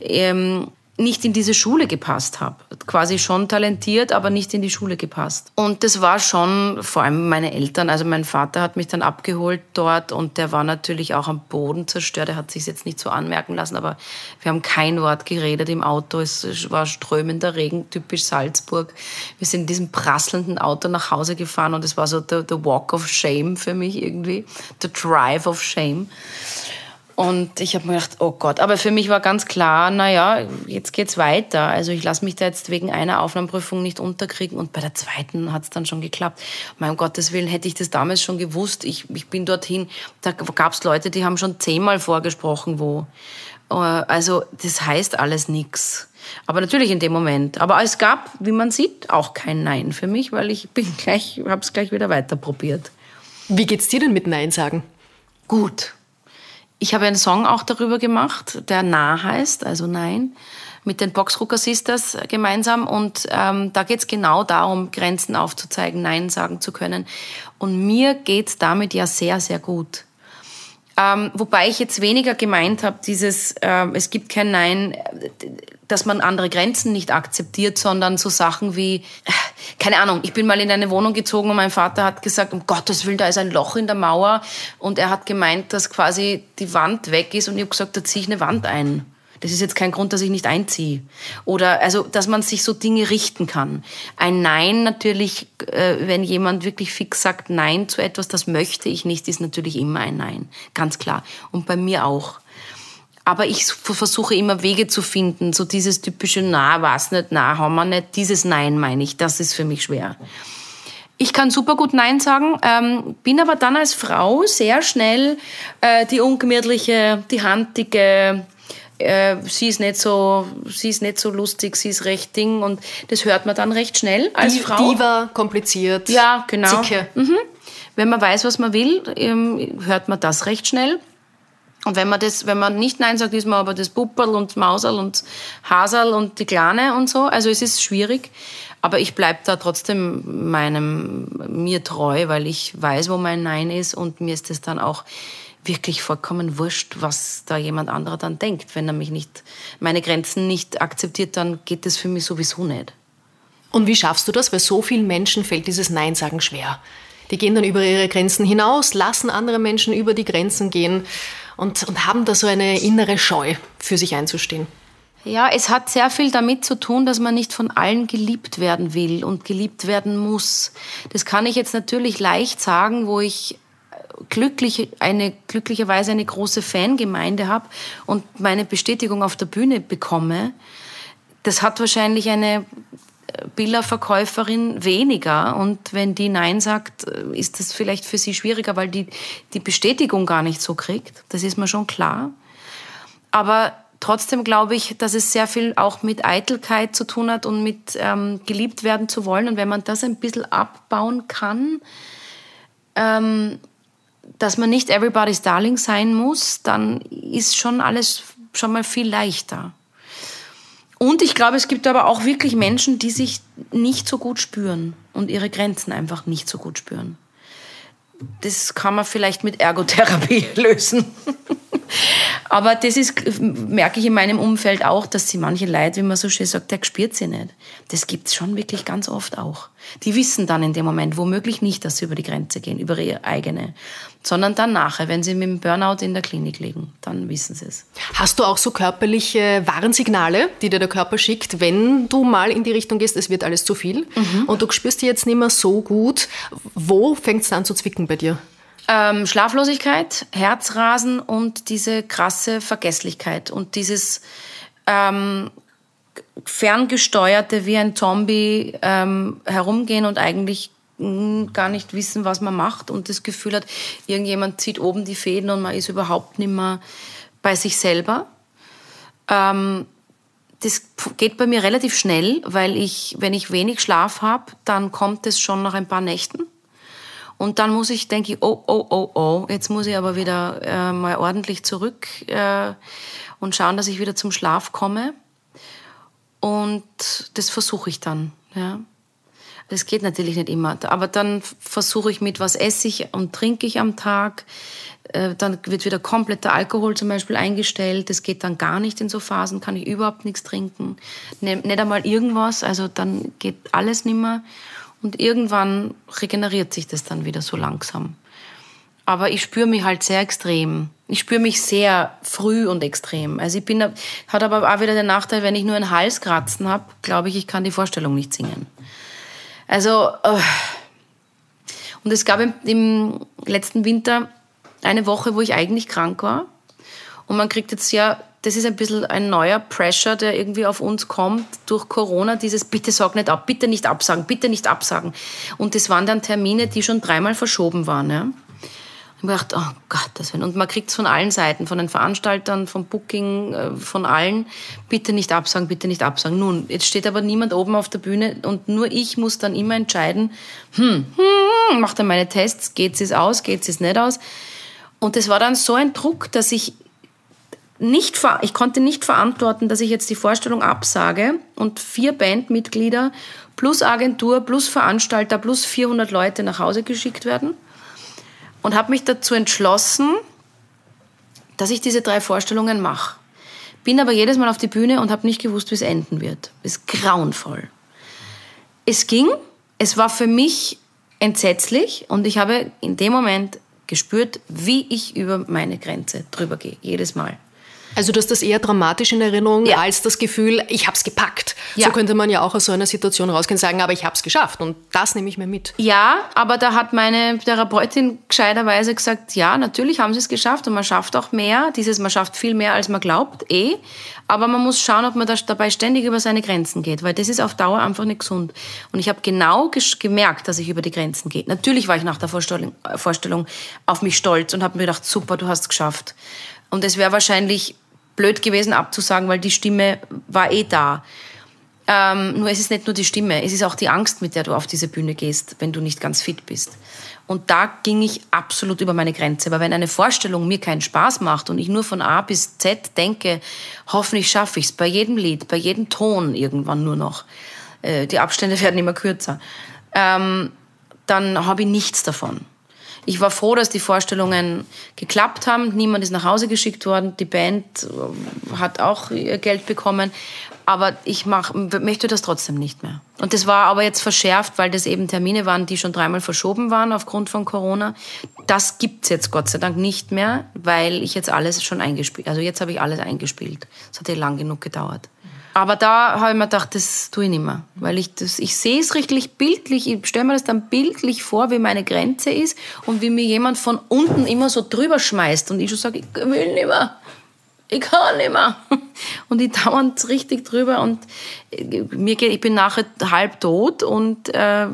D: ähm, nicht in diese Schule gepasst habe. Quasi schon talentiert, aber nicht in die Schule gepasst. Und das war schon, vor allem meine Eltern, also mein Vater hat mich dann abgeholt dort und der war natürlich auch am Boden zerstört. Er hat sich jetzt nicht so anmerken lassen, aber wir haben kein Wort geredet im Auto. Es war strömender Regen, typisch Salzburg. Wir sind in diesem prasselnden Auto nach Hause gefahren und es war so der Walk of Shame für mich irgendwie, der Drive of Shame. Und ich habe mir gedacht, oh Gott, aber für mich war ganz klar, naja, jetzt geht's weiter. Also ich lasse mich da jetzt wegen einer Aufnahmeprüfung nicht unterkriegen und bei der zweiten hat's dann schon geklappt. Mein Gottes Willen, hätte ich das damals schon gewusst. Ich, ich bin dorthin, da gab's Leute, die haben schon zehnmal vorgesprochen, wo. Äh, also das heißt alles nix. Aber natürlich in dem Moment. Aber es gab, wie man sieht, auch kein Nein für mich, weil ich bin gleich, habe es gleich wieder weiter probiert.
C: Wie geht's dir denn mit Nein sagen?
D: Gut ich habe einen Song auch darüber gemacht, der Nah heißt, also Nein, mit den Boxrucker Sisters gemeinsam. Und ähm, da geht es genau darum, Grenzen aufzuzeigen, Nein sagen zu können. Und mir geht's damit ja sehr, sehr gut. Ähm, wobei ich jetzt weniger gemeint habe, dieses, äh, es gibt kein Nein, dass man andere Grenzen nicht akzeptiert, sondern so Sachen wie, keine Ahnung, ich bin mal in eine Wohnung gezogen und mein Vater hat gesagt, um Gottes Willen, da ist ein Loch in der Mauer. Und er hat gemeint, dass quasi die Wand weg ist und ich habe gesagt, da ziehe ich eine Wand ein. Das ist jetzt kein Grund, dass ich nicht einziehe. Oder also, dass man sich so Dinge richten kann. Ein Nein natürlich, äh, wenn jemand wirklich fix sagt Nein zu etwas, das möchte ich nicht, ist natürlich immer ein Nein. Ganz klar. Und bei mir auch. Aber ich versuche immer Wege zu finden, so dieses typische Na, was nicht, na, haben wir nicht, dieses Nein meine ich, das ist für mich schwer. Ich kann super gut Nein sagen, ähm, bin aber dann als Frau sehr schnell äh, die ungemütliche, die handige, äh, sie ist nicht so, sie ist nicht so lustig, sie ist recht ding und das hört man dann recht schnell als
C: Die-
D: Frau.
C: Diva, kompliziert.
D: Ja, genau.
C: Zicke.
D: Mhm. Wenn man weiß, was man will, ähm, hört man das recht schnell. Und wenn man das, wenn man nicht Nein sagt, ist man aber das Pupperl und Mauserl und Haserl und die Kleine und so. Also es ist schwierig. Aber ich bleib da trotzdem meinem, mir treu, weil ich weiß, wo mein Nein ist und mir ist es dann auch wirklich vollkommen wurscht, was da jemand anderer dann denkt. Wenn er mich nicht, meine Grenzen nicht akzeptiert, dann geht das für mich sowieso nicht.
C: Und wie schaffst du das? Weil so vielen Menschen fällt dieses Nein sagen schwer. Die gehen dann über ihre Grenzen hinaus, lassen andere Menschen über die Grenzen gehen und, und haben da so eine innere Scheu, für sich einzustehen.
D: Ja, es hat sehr viel damit zu tun, dass man nicht von allen geliebt werden will und geliebt werden muss. Das kann ich jetzt natürlich leicht sagen, wo ich glücklich, eine, glücklicherweise eine große Fangemeinde habe und meine Bestätigung auf der Bühne bekomme. Das hat wahrscheinlich eine Bilderverkäuferin weniger. Und wenn die Nein sagt, ist das vielleicht für sie schwieriger, weil die die Bestätigung gar nicht so kriegt. Das ist mir schon klar. Aber trotzdem glaube ich, dass es sehr viel auch mit Eitelkeit zu tun hat und mit ähm, geliebt werden zu wollen. Und wenn man das ein bisschen abbauen kann, ähm, dass man nicht everybody's darling sein muss, dann ist schon alles schon mal viel leichter. Und ich glaube, es gibt aber auch wirklich Menschen, die sich nicht so gut spüren und ihre Grenzen einfach nicht so gut spüren. Das kann man vielleicht mit Ergotherapie lösen. Aber das ist, merke ich in meinem Umfeld auch, dass sie manche Leute, wie man so schön sagt, der spürt sie nicht. Das gibt's schon wirklich ganz oft auch. Die wissen dann in dem Moment womöglich nicht, dass sie über die Grenze gehen, über ihre eigene. Sondern dann nachher, wenn sie mit dem Burnout in der Klinik liegen, dann wissen sie es.
C: Hast du auch so körperliche Warnsignale, die dir der Körper schickt, wenn du mal in die Richtung gehst, es wird alles zu viel und du spürst dich jetzt nicht mehr so gut? Wo fängt es an zu zwicken bei dir?
D: Ähm, Schlaflosigkeit, Herzrasen und diese krasse Vergesslichkeit und dieses ähm, ferngesteuerte wie ein Zombie ähm, herumgehen und eigentlich mh, gar nicht wissen, was man macht und das Gefühl hat, irgendjemand zieht oben die Fäden und man ist überhaupt nicht mehr bei sich selber. Ähm, das geht bei mir relativ schnell, weil ich, wenn ich wenig Schlaf habe, dann kommt es schon nach ein paar Nächten. Und dann muss ich, denke ich, oh, oh, oh, oh, jetzt muss ich aber wieder äh, mal ordentlich zurück äh, und schauen, dass ich wieder zum Schlaf komme. Und das versuche ich dann. Ja. Das geht natürlich nicht immer. Aber dann versuche ich mit, was esse ich und trinke ich am Tag. Äh, Dann wird wieder komplett der Alkohol zum Beispiel eingestellt. Das geht dann gar nicht in so Phasen, kann ich überhaupt nichts trinken. Nicht einmal irgendwas, also dann geht alles nimmer. Und irgendwann regeneriert sich das dann wieder so langsam. Aber ich spüre mich halt sehr extrem. Ich spüre mich sehr früh und extrem. Also ich bin, hat aber auch wieder den Nachteil, wenn ich nur einen Halskratzen habe, glaube ich, ich kann die Vorstellung nicht singen. Also, äh. und es gab im, im letzten Winter eine Woche, wo ich eigentlich krank war. Und man kriegt jetzt ja, das ist ein bisschen ein neuer Pressure, der irgendwie auf uns kommt durch Corona, dieses bitte sag nicht ab, bitte nicht absagen, bitte nicht absagen. Und das waren dann Termine, die schon dreimal verschoben waren. Ja. Ich gedacht, oh Gott, das Und man kriegt es von allen Seiten, von den Veranstaltern, vom Booking, äh, von allen. Bitte nicht absagen, bitte nicht absagen. Nun, jetzt steht aber niemand oben auf der Bühne und nur ich muss dann immer entscheiden, hm, hm, macht dann meine Tests, geht es aus, geht es nicht aus. Und das war dann so ein Druck, dass ich nicht, ich konnte nicht verantworten, dass ich jetzt die Vorstellung absage und vier Bandmitglieder plus Agentur plus Veranstalter plus 400 Leute nach Hause geschickt werden und habe mich dazu entschlossen, dass ich diese drei Vorstellungen mache. Bin aber jedes Mal auf die Bühne und habe nicht gewusst, wie es enden wird. Ist grauenvoll. Es ging, es war für mich entsetzlich und ich habe in dem Moment gespürt, wie ich über meine Grenze drüber gehe, jedes Mal.
C: Also du hast das eher dramatisch in Erinnerung
D: Ja.
C: als das Gefühl, ich habe es gepackt.
D: Ja.
C: So könnte man ja auch aus so einer Situation rausgehen und sagen, aber ich habe es geschafft und das nehme ich mir mit.
D: Ja, aber da hat meine Therapeutin gescheiterweise gesagt, ja, natürlich haben sie es geschafft und man schafft auch mehr. Dieses, man schafft viel mehr, als man glaubt, eh. Aber man muss schauen, ob man dabei ständig über seine Grenzen geht, weil das ist auf Dauer einfach nicht gesund. Und ich habe genau gemerkt, dass ich über die Grenzen gehe. Natürlich war ich nach der Vorstellung, äh, Vorstellung auf mich stolz und habe mir gedacht, super, du hast es geschafft. Und es wäre wahrscheinlich blöd gewesen abzusagen, weil die Stimme war eh da. Ähm, nur es ist nicht nur die Stimme, es ist auch die Angst, mit der du auf diese Bühne gehst, wenn du nicht ganz fit bist. Und da ging ich absolut über meine Grenze. Aber wenn eine Vorstellung mir keinen Spaß macht und ich nur von A bis Z denke, hoffentlich schaffe ich es, bei jedem Lied, bei jedem Ton irgendwann nur noch, äh, die Abstände werden immer kürzer, ähm, dann habe ich nichts davon. Ich war froh, dass die Vorstellungen geklappt haben. Niemand ist nach Hause geschickt worden. Die Band äh, hat auch ihr Geld bekommen. Aber ich mach, möchte das trotzdem nicht mehr. Und das war aber jetzt verschärft, weil das eben Termine waren, die schon dreimal verschoben waren aufgrund von Corona. Das gibt's jetzt Gott sei Dank nicht mehr, weil ich jetzt alles schon eingespielt Also jetzt habe ich alles eingespielt. Das hat ja lang genug gedauert. Aber da habe ich mir gedacht, das tue ich nicht mehr. Weil ich das, ich sehe es richtig bildlich, ich stelle mir das dann bildlich vor, wie meine Grenze ist und wie mir jemand von unten immer so drüber schmeißt und ich schon sage, ich will nicht mehr. Ich kann nicht mehr. Und ich dauernd richtig drüber und äh, mir geht, ich bin nachher halb tot und äh,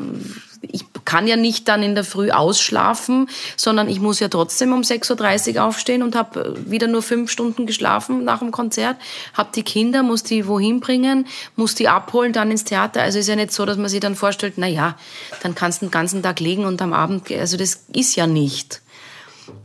D: ich kann ja nicht dann in der Früh ausschlafen, sondern ich muss ja trotzdem um 6.30 Uhr aufstehen und habe wieder nur fünf Stunden geschlafen nach dem Konzert, habe die Kinder, muss die wohin bringen, muss die abholen, dann ins Theater. Also ist ja nicht so, dass man sich dann vorstellt, na ja, dann kannst du den ganzen Tag liegen und am Abend, also das ist ja nicht.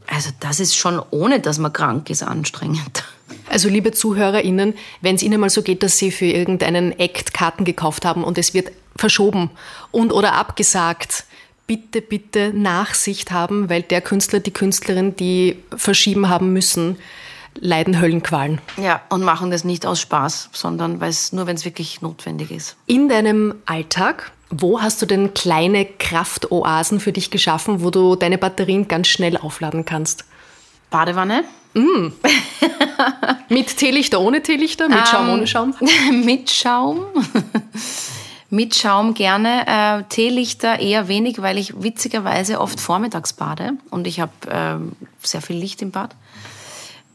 D: Also das ist schon, ohne dass man krank ist, anstrengend.
C: Also liebe ZuhörerInnen, wenn es Ihnen mal so geht, dass Sie für irgendeinen Act Karten gekauft haben und es wird verschoben und oder abgesagt, bitte, bitte Nachsicht haben, weil der Künstler, die Künstlerin, die verschieben haben müssen, leiden Höllenqualen.
D: Ja, und machen das nicht aus Spaß, sondern weil's, nur, wenn es wirklich notwendig ist.
C: In deinem Alltag, wo hast du denn kleine Kraftoasen für dich geschaffen, wo du deine Batterien ganz schnell aufladen kannst?
D: Badewanne.
C: Mit Teelichter, ohne Teelichter? Mit Schaum,
D: Ähm,
C: ohne Schaum?
D: Mit Schaum. Mit Schaum gerne. Äh, Teelichter eher wenig, weil ich witzigerweise oft vormittags bade und ich habe ähm, sehr viel Licht im Bad.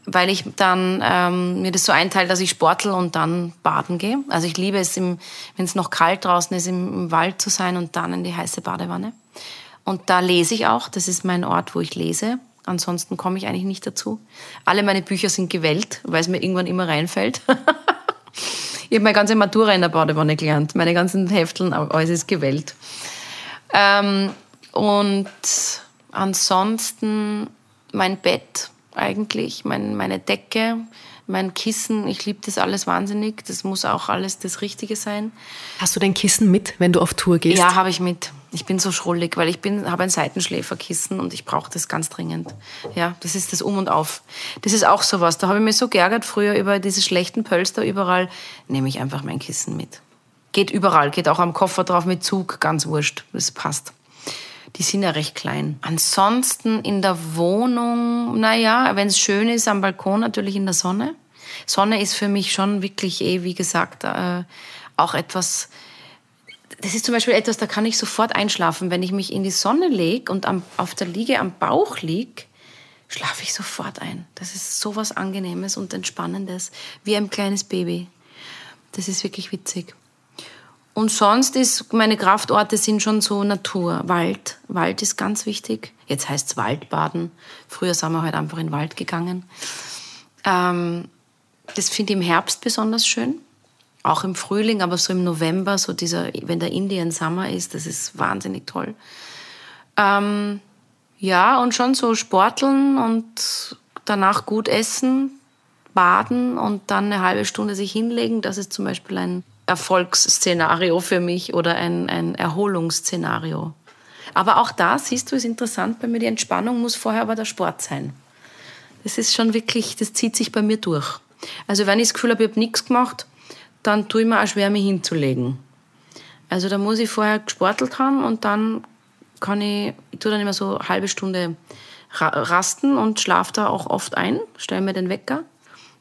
D: Weil ich dann ähm, mir das so einteile, dass ich sportel und dann baden gehe. Also ich liebe es, wenn es noch kalt draußen ist, im, im Wald zu sein und dann in die heiße Badewanne. Und da lese ich auch. Das ist mein Ort, wo ich lese. Ansonsten komme ich eigentlich nicht dazu. Alle meine Bücher sind gewellt, weil es mir irgendwann immer reinfällt. Ich habe meine ganze Matura in der Badewanne gelernt. Meine ganzen Hefteln, alles ist gewellt. Ähm, und ansonsten mein Bett eigentlich, mein, meine Decke, mein Kissen. Ich liebe das alles wahnsinnig. Das muss auch alles das Richtige sein.
C: Hast du dein Kissen mit, wenn du auf Tour gehst?
D: Ja, habe ich mit. Ich bin so schrullig, weil ich bin, habe ein Seitenschläferkissen und ich brauche das ganz dringend. Ja, das ist das Um und Auf. Das ist auch sowas. Da habe ich mich so geärgert früher über diese schlechten Pölster überall. Nehme ich einfach mein Kissen mit. Geht überall, geht auch am Koffer drauf mit Zug, ganz wurscht. Das passt. Die sind ja recht klein. Ansonsten in der Wohnung, naja, wenn es schön ist, am Balkon natürlich in der Sonne. Sonne ist für mich schon wirklich eh, wie gesagt, äh, auch etwas, das ist zum Beispiel etwas, da kann ich sofort einschlafen. Wenn ich mich in die Sonne lege und am, auf der Liege am Bauch lieg, schlafe ich sofort ein. Das ist so was Angenehmes und Entspannendes, wie ein kleines Baby. Das ist wirklich witzig. Und sonst ist, meine Kraftorte sind schon so Natur, Wald. Wald ist ganz wichtig. Jetzt heißt es Waldbaden. Früher sind wir halt einfach in den Wald gegangen. Ähm, das finde ich im Herbst besonders schön. Auch im Frühling, aber so im November, so dieser, wenn der Indian Summer ist, das ist wahnsinnig toll. Ähm, ja, und schon so sporteln und danach gut essen, baden und dann eine halbe Stunde sich hinlegen. Das ist zum Beispiel ein Erfolgsszenario für mich oder ein, ein Erholungsszenario. Aber auch da, siehst du, ist interessant, bei mir die Entspannung muss vorher aber der Sport sein. Das ist schon wirklich, das zieht sich bei mir durch. Also wenn ich das Gefühl habe, ich habe nichts gemacht, dann tue ich mir auch schwer, mich hinzulegen. Also da muss ich vorher gesportelt haben und dann kann ich, ich tue dann immer so eine halbe Stunde ra- rasten und schlafe da auch oft ein, stelle mir den Wecker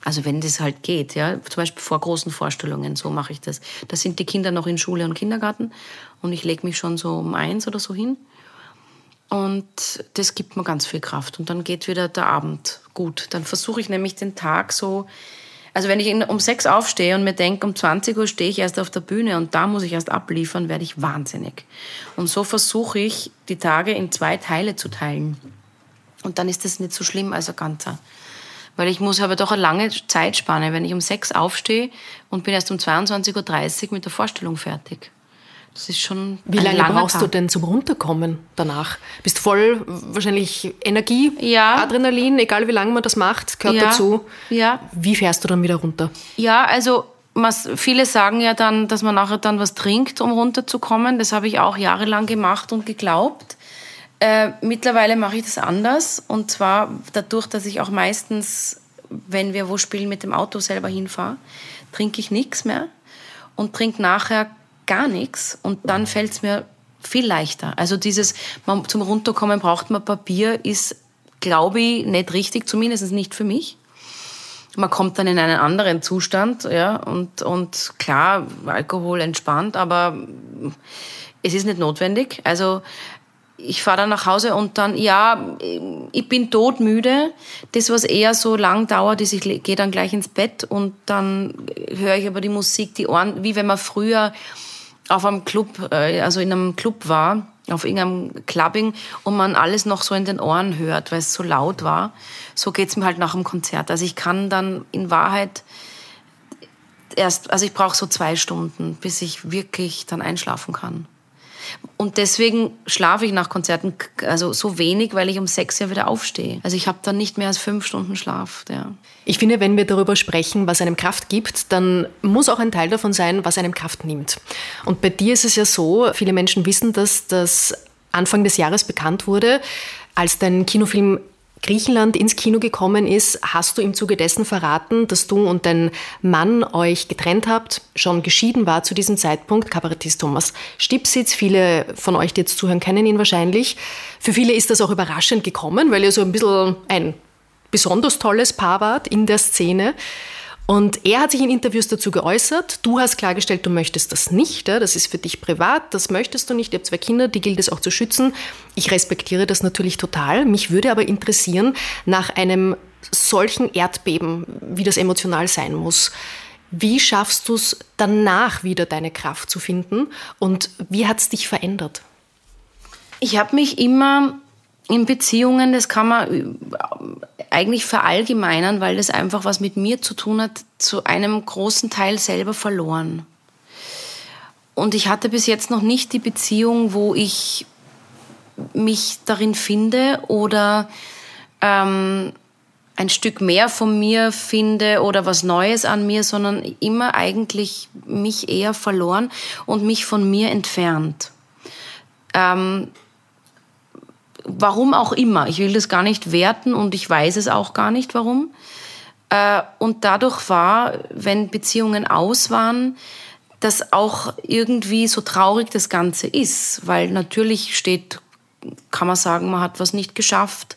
D: Also wenn das halt geht, ja. Zum Beispiel vor großen Vorstellungen, so mache ich das. Da sind die Kinder noch in Schule und Kindergarten und ich lege mich schon so um eins oder so hin. Und das gibt mir ganz viel Kraft. Und dann geht wieder der Abend gut. Dann versuche ich nämlich den Tag so, also wenn ich um sechs aufstehe und mir denke, um 20 Uhr stehe ich erst auf der Bühne und da muss ich erst abliefern, werde ich wahnsinnig. Und so versuche ich, die Tage in zwei Teile zu teilen. Und dann ist das nicht so schlimm als ein ganzer. Weil ich muss aber doch eine lange Zeitspanne, wenn ich um sechs aufstehe und bin erst um 22.30 Uhr mit der Vorstellung fertig. Das ist schon
C: Wie
D: ein
C: lange brauchst du
D: Tag.
C: denn zum Runterkommen danach? Bist voll wahrscheinlich Energie,
D: Ja.
C: Adrenalin, egal wie lange man das macht, gehört
D: Ja.
C: dazu.
D: Ja.
C: Wie fährst du dann wieder runter?
D: Ja, also was, viele sagen ja dann, dass man nachher dann was trinkt, um runterzukommen. Das habe ich auch jahrelang gemacht und geglaubt. Äh, mittlerweile mache ich das anders. Und zwar dadurch, dass ich auch meistens, wenn wir wo spielen, mit dem Auto selber hinfahre, trinke ich nichts mehr und trinke nachher gar nichts. Und dann fällt es mir viel leichter. Also dieses, man, zum Runterkommen braucht man Papier, ist, glaube ich, nicht richtig, zumindest nicht für mich man kommt dann in einen anderen Zustand, ja, und, und klar, Alkohol entspannt, aber es ist nicht notwendig. Also ich fahre dann nach Hause und dann, ja, ich bin todmüde. Das, was eher so lang dauert, ist, ich gehe dann gleich ins Bett und dann höre ich aber die Musik, die Ohren, wie wenn man früher auf einem Club, äh, also in einem Club war, auf irgendeinem Clubbing und man alles noch so in den Ohren hört, weil es so laut war. So geht's mir halt nach dem Konzert. Also ich kann dann in Wahrheit erst, also ich brauche so zwei Stunden, bis ich wirklich dann einschlafen kann. Und deswegen schlafe ich nach Konzerten also so wenig, weil ich um sechs Uhr wieder aufstehe. Also ich habe dann nicht mehr als fünf Stunden Schlaf. Ja.
C: Ich finde, wenn wir darüber sprechen, was einem Kraft gibt, dann muss auch ein Teil davon sein, was einem Kraft nimmt. Und bei dir ist es ja so, viele Menschen wissen, dass das Anfang des Jahres bekannt wurde, als dein Kinofilm Griechenland ins Kino gekommen ist, hast du im Zuge dessen verraten, dass du und dein Mann euch getrennt habt, schon geschieden war zu diesem Zeitpunkt. Kabarettist Thomas Stipsitz, viele von euch, die jetzt zuhören, kennen ihn wahrscheinlich. Für viele ist das auch überraschend gekommen, weil ihr so ein bisschen ein besonders tolles Paar wart in der Szene. Und er hat sich in Interviews dazu geäußert. Du hast klargestellt, du möchtest das nicht. Das ist für dich privat, das möchtest du nicht. Ihr habt zwei Kinder, die gilt es auch zu schützen. Ich respektiere das natürlich total. Mich würde aber interessieren, nach einem solchen Erdbeben, wie das emotional sein muss, wie schaffst du es danach wieder deine Kraft zu finden und wie hat es dich verändert?
D: Ich habe mich immer in Beziehungen, das kann man eigentlich verallgemeinern, weil das einfach was mit mir zu tun hat, zu einem großen Teil selber verloren. Und ich hatte bis jetzt noch nicht die Beziehung, wo ich mich darin finde oder ähm, ein Stück mehr von mir finde oder was Neues an mir, sondern immer eigentlich mich eher verloren und mich von mir entfernt. Ähm, warum auch immer. Ich will das gar nicht werten und ich weiß es auch gar nicht, warum. Äh, und dadurch war, wenn Beziehungen aus waren, dass auch irgendwie so traurig das Ganze ist, weil natürlich steht, kann man sagen, man hat was nicht geschafft,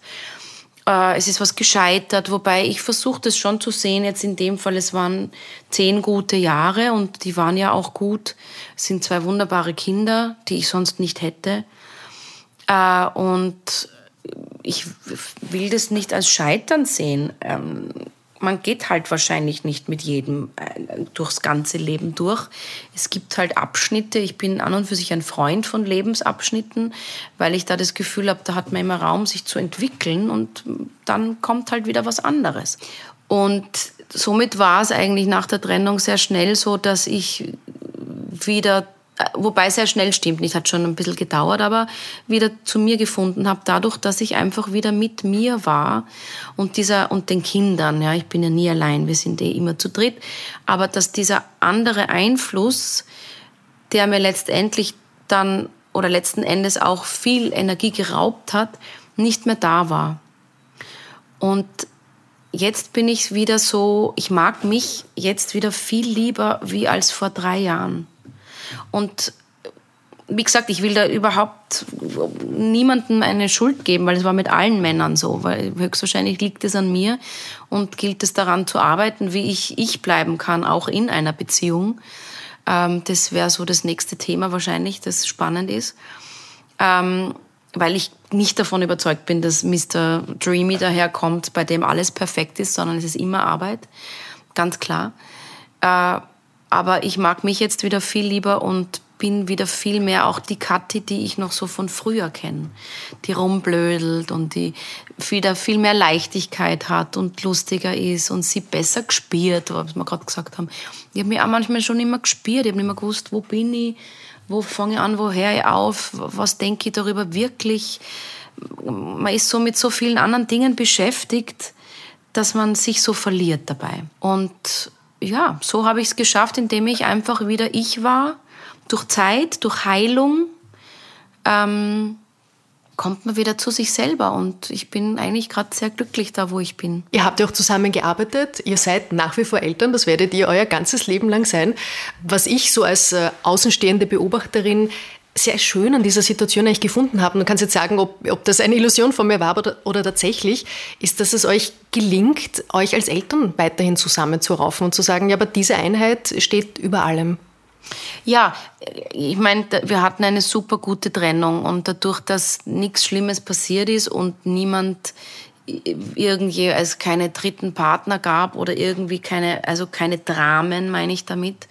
D: äh, es ist was gescheitert, wobei ich versuche das schon zu sehen, jetzt in dem Fall, es waren zehn gute Jahre und die waren ja auch gut, es sind zwei wunderbare Kinder, die ich sonst nicht hätte. Äh, und ich will das nicht als Scheitern sehen. Ähm, man geht halt wahrscheinlich nicht mit jedem äh, durchs ganze Leben durch. Es gibt halt Abschnitte. Ich bin an und für sich ein Freund von Lebensabschnitten, weil ich da das Gefühl habe, da hat man immer Raum, sich zu entwickeln und dann kommt halt wieder was anderes. Und somit war es eigentlich nach der Trennung sehr schnell so, dass ich wieder wobei sehr schnell stimmt nicht, hat schon ein bisschen gedauert, aber wieder zu mir gefunden habe, dadurch, dass ich einfach wieder mit mir war und dieser und den Kindern, ja, ich bin ja nie allein, wir sind eh immer zu dritt, aber dass dieser andere Einfluss, der mir letztendlich dann oder letzten Endes auch viel Energie geraubt hat, nicht mehr da war. Und jetzt bin ich wieder so, ich mag mich jetzt wieder viel lieber wie als vor drei Jahren. Und wie gesagt, ich will da überhaupt niemandem eine Schuld geben, weil es war mit allen Männern so, weil höchstwahrscheinlich liegt es an mir und gilt es daran zu arbeiten, wie ich ich bleiben kann, auch in einer Beziehung. Ähm, das wäre so das nächste Thema wahrscheinlich, das spannend ist. Ähm, weil ich nicht davon überzeugt bin, dass Mr. Dreamy daherkommt, bei dem alles perfekt ist, sondern es ist immer Arbeit, ganz klar. Aber ich mag mich jetzt wieder viel lieber und bin wieder viel mehr auch die Kathi, die ich noch so von früher kenne. Die rumblödelt und die wieder viel mehr Leichtigkeit hat und lustiger ist und sie besser gespielt, was wir gerade gesagt haben. Ich habe mich auch manchmal schon immer gespielt. Ich habe nicht mehr gewusst, wo bin ich, wo fange ich an, wo höre ich auf, was denke ich darüber wirklich. Man ist so mit so vielen anderen Dingen beschäftigt, dass man sich so verliert dabei. Und ja, so habe ich es geschafft, indem ich einfach wieder ich war durch Zeit, durch Heilung ähm, kommt man wieder zu sich selber und ich bin eigentlich gerade sehr glücklich da, wo ich bin.
C: Ihr habt ja auch zusammengearbeitet, ihr seid nach wie vor Eltern, das werdet ihr euer ganzes Leben lang sein. Was ich so als äh, außenstehende Beobachterin sehr schön an dieser Situation eigentlich gefunden habe, und du kannst jetzt sagen, ob, ob das eine Illusion von mir war oder, oder tatsächlich, ist, dass es euch gelingt, euch als Eltern weiterhin zusammenzuraufen und zu sagen, ja, aber diese Einheit steht über allem.
D: Ja, ich meine, wir hatten eine super gute Trennung und dadurch, dass nichts Schlimmes passiert ist und niemand irgendwie, als keine dritten Partner gab oder irgendwie keine, also keine Dramen, meine ich damit,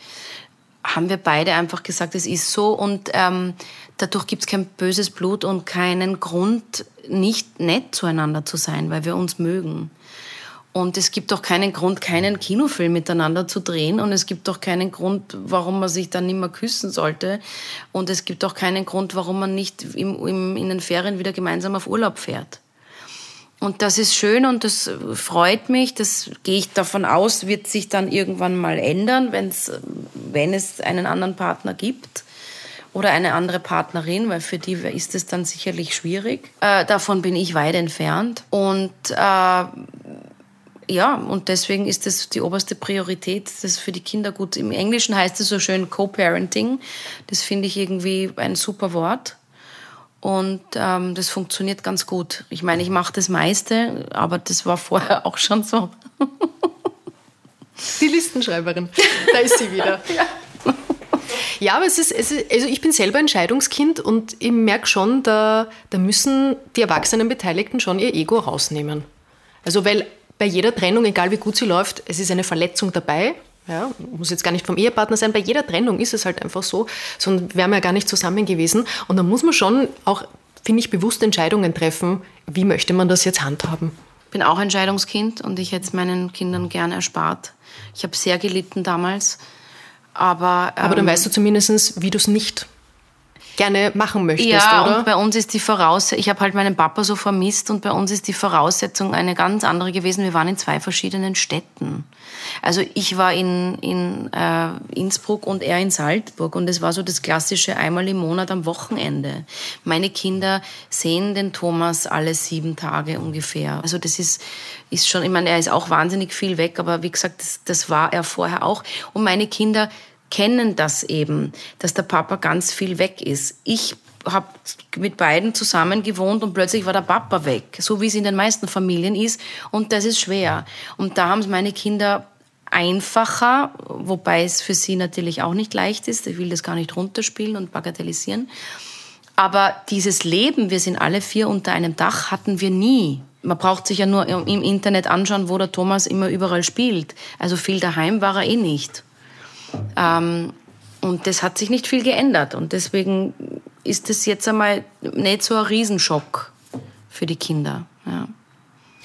D: haben wir beide einfach gesagt, es ist so und ähm, dadurch gibt es kein böses Blut und keinen Grund, nicht nett zueinander zu sein, weil wir uns mögen. Und es gibt doch keinen Grund, keinen Kinofilm miteinander zu drehen. Und es gibt doch keinen Grund, warum man sich dann nicht mehr küssen sollte. Und es gibt auch keinen Grund, warum man nicht im, im, in den Ferien wieder gemeinsam auf Urlaub fährt. Und das ist schön und das freut mich. Das gehe ich davon aus, wird sich dann irgendwann mal ändern, wenn's, wenn es einen anderen Partner gibt oder eine andere Partnerin, weil für die ist es dann sicherlich schwierig. Äh, davon bin ich weit entfernt. Und äh, ja, und deswegen ist das die oberste Priorität, das für die Kinder gut. Im Englischen heißt es so schön Co-Parenting. Das finde ich irgendwie ein super Wort. Und ähm, das funktioniert ganz gut. Ich meine, ich mache das meiste, aber das war vorher auch schon so.
C: Die Listenschreiberin, da ist sie wieder. ja. Ja, aber es ist, es ist, also ich bin selber Entscheidungskind und ich merke schon, da, da müssen die erwachsenen Beteiligten schon ihr Ego rausnehmen. Also weil bei jeder Trennung, egal wie gut sie läuft, es ist eine Verletzung dabei. Ja, muss jetzt gar nicht vom Ehepartner sein. Bei jeder Trennung ist es halt einfach so, sonst wären wir ja gar nicht zusammen gewesen. Und da muss man schon auch, finde ich, bewusst Entscheidungen treffen. Wie möchte man das jetzt handhaben?
D: Ich bin auch Entscheidungskind und ich hätte es meinen Kindern gern erspart. Ich habe sehr gelitten damals. Aber,
C: ähm, aber dann ähm, weißt du zumindest, wie du es nicht gerne machen möchtest,
D: ja,
C: oder?
D: und bei uns ist die Voraussetzung, ich habe halt meinen Papa so vermisst und bei uns ist die Voraussetzung eine ganz andere gewesen. Wir waren in zwei verschiedenen Städten. Also ich war in, in äh, Innsbruck und er in Salzburg und es war so das klassische einmal im Monat am Wochenende. Meine Kinder sehen den Thomas alle sieben Tage ungefähr. Also das ist, ist schon, ich meine, er ist auch wahnsinnig viel weg, aber wie gesagt, das, das war er vorher auch. Und meine Kinder kennen das eben, dass der Papa ganz viel weg ist. Ich habe mit beiden zusammen gewohnt und plötzlich war der Papa weg, so wie es in den meisten Familien ist. Und das ist schwer. Und da haben es meine Kinder einfacher, wobei es für sie natürlich auch nicht leicht ist. Ich will das gar nicht runterspielen und bagatellisieren. Aber dieses Leben, wir sind alle vier unter einem Dach, hatten wir nie. Man braucht sich ja nur im Internet anschauen, wo der Thomas immer überall spielt. Also viel daheim war er eh nicht. Ähm, und das hat sich nicht viel geändert. Und deswegen ist das jetzt einmal nicht so ein Riesenschock für die Kinder. Ja.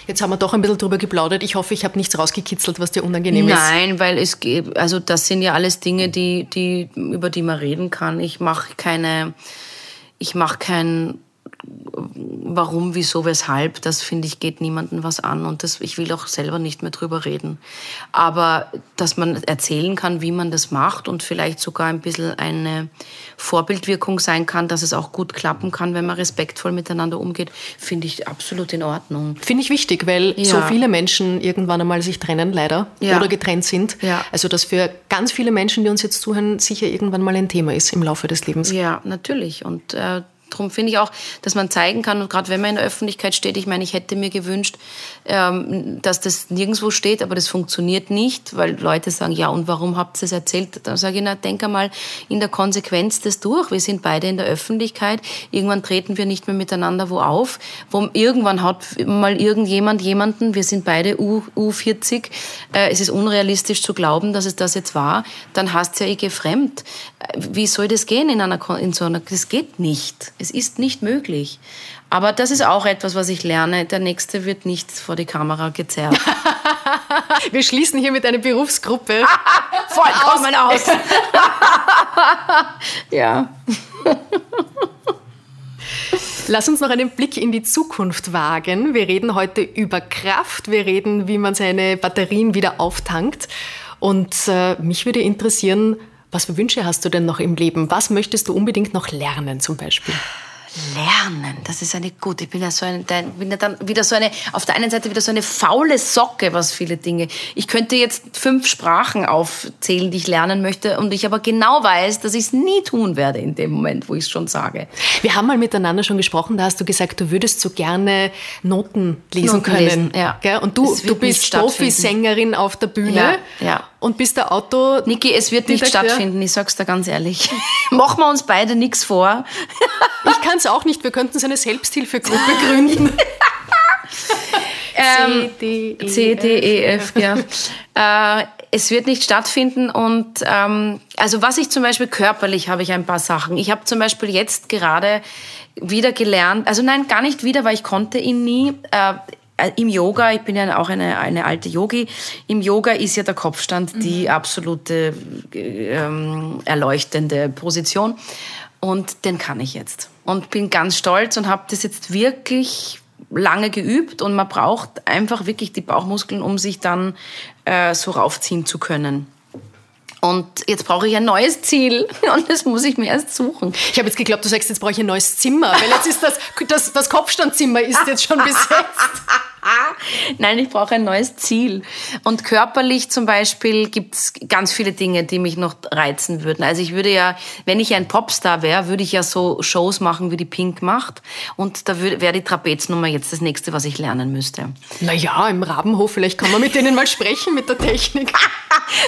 C: Jetzt haben wir doch ein bisschen drüber geplaudert. Ich hoffe, ich habe nichts rausgekitzelt, was dir unangenehm
D: ist.
C: Nein,
D: weil es also das sind ja alles Dinge, die, die, über die man reden kann. Ich mache keine, ich mache kein warum, wieso, weshalb, das finde ich geht niemandem was an und das, ich will auch selber nicht mehr drüber reden. Aber dass man erzählen kann, wie man das macht und vielleicht sogar ein bisschen eine Vorbildwirkung sein kann, dass es auch gut klappen kann, wenn man respektvoll miteinander umgeht, finde ich absolut in Ordnung.
C: Finde ich wichtig, weil
D: Ja.
C: so viele Menschen irgendwann einmal sich trennen, leider,
D: Ja.
C: oder getrennt sind.
D: Ja.
C: Also das für ganz viele Menschen, die uns jetzt zuhören, sicher irgendwann mal ein Thema ist im Laufe des Lebens.
D: Ja, natürlich. Und äh, darum finde ich auch, dass man zeigen kann, und gerade wenn man in der Öffentlichkeit steht, ich meine, ich hätte mir gewünscht, ähm, dass das nirgendwo steht, aber das funktioniert nicht, weil Leute sagen, ja, und warum habt ihr es erzählt? Dann sage ich, na, denk einmal in der Konsequenz das durch. Wir sind beide in der Öffentlichkeit. Irgendwann treten wir nicht mehr miteinander wo auf. Wo, irgendwann hat mal irgendjemand jemanden, wir sind beide U, U40, äh, es ist unrealistisch zu glauben, dass es das jetzt war, dann hast du ja, ich gehe fremd. Wie soll das gehen in, einer, in so einer, das geht nicht. Es ist nicht möglich. Aber das ist auch etwas, was ich lerne. Der Nächste wird nicht vor die Kamera gezerrt.
C: Wir schließen hier mit einer Berufsgruppe.
D: Vollkommen aus. ja.
C: Lass uns noch einen Blick in die Zukunft wagen. Wir reden heute über Kraft, wir reden, wie man seine Batterien wieder auftankt. Und äh, mich würde interessieren, was für Wünsche hast du denn noch im Leben? Was möchtest du unbedingt noch lernen zum Beispiel?
D: Lernen, das ist eine gute. Ich bin ja so ein, bin ja dann wieder so eine, auf der einen Seite wieder so eine faule Socke, was viele Dinge. Ich könnte jetzt fünf Sprachen aufzählen, die ich lernen möchte, und ich aber genau weiß, dass ich es nie tun werde in dem Moment, wo ich es schon sage.
C: Wir haben mal miteinander schon gesprochen, da hast du gesagt, du würdest so gerne Noten lesen
D: Noten
C: können.
D: lesen, ja.
C: Gell? Und du, du bist. Profisängerin auf der Bühne
D: Ja, ja.
C: Und bist der Auto.
D: Niki, es wird nicht stattfinden, ich sag's dir ganz ehrlich. Machen wir uns beide nichts vor.
C: Ich kann es auch nicht, wir könnten so eine Selbsthilfegruppe gründen.
D: Ähm,
C: C, D, E,
D: C, D, E, F, ja. äh, es wird nicht stattfinden und ähm, also was ich zum Beispiel körperlich habe ich ein paar Sachen. Ich habe zum Beispiel jetzt gerade wieder gelernt, also nein, gar nicht wieder, weil ich konnte ihn nie. Äh, im Yoga, ich bin ja auch eine, eine alte Yogi, im Yoga ist ja der Kopfstand die absolute ähm, erleuchtende Position. Und den kann ich jetzt. Und bin ganz stolz und habe das jetzt wirklich lange geübt. Und man braucht einfach wirklich die Bauchmuskeln, um sich dann äh, so raufziehen zu können. Und jetzt brauche ich ein neues Ziel. Und das muss ich mir erst suchen.
C: Ich habe jetzt geglaubt, du sagst, jetzt brauche ich ein neues Zimmer, weil jetzt ist das, das, das Kopfstandzimmer ist jetzt schon besetzt.
D: Nein, ich brauche ein neues Ziel. Und körperlich zum Beispiel gibt's ganz viele Dinge, die mich noch reizen würden. Also ich würde ja, wenn ich ein Popstar wäre, würde ich ja so Shows machen, wie die Pink macht. Und da wäre die Trapeznummer jetzt das nächste, was ich lernen müsste.
C: Naja, im Rabenhof, vielleicht kann man mit denen mal sprechen, mit der Technik.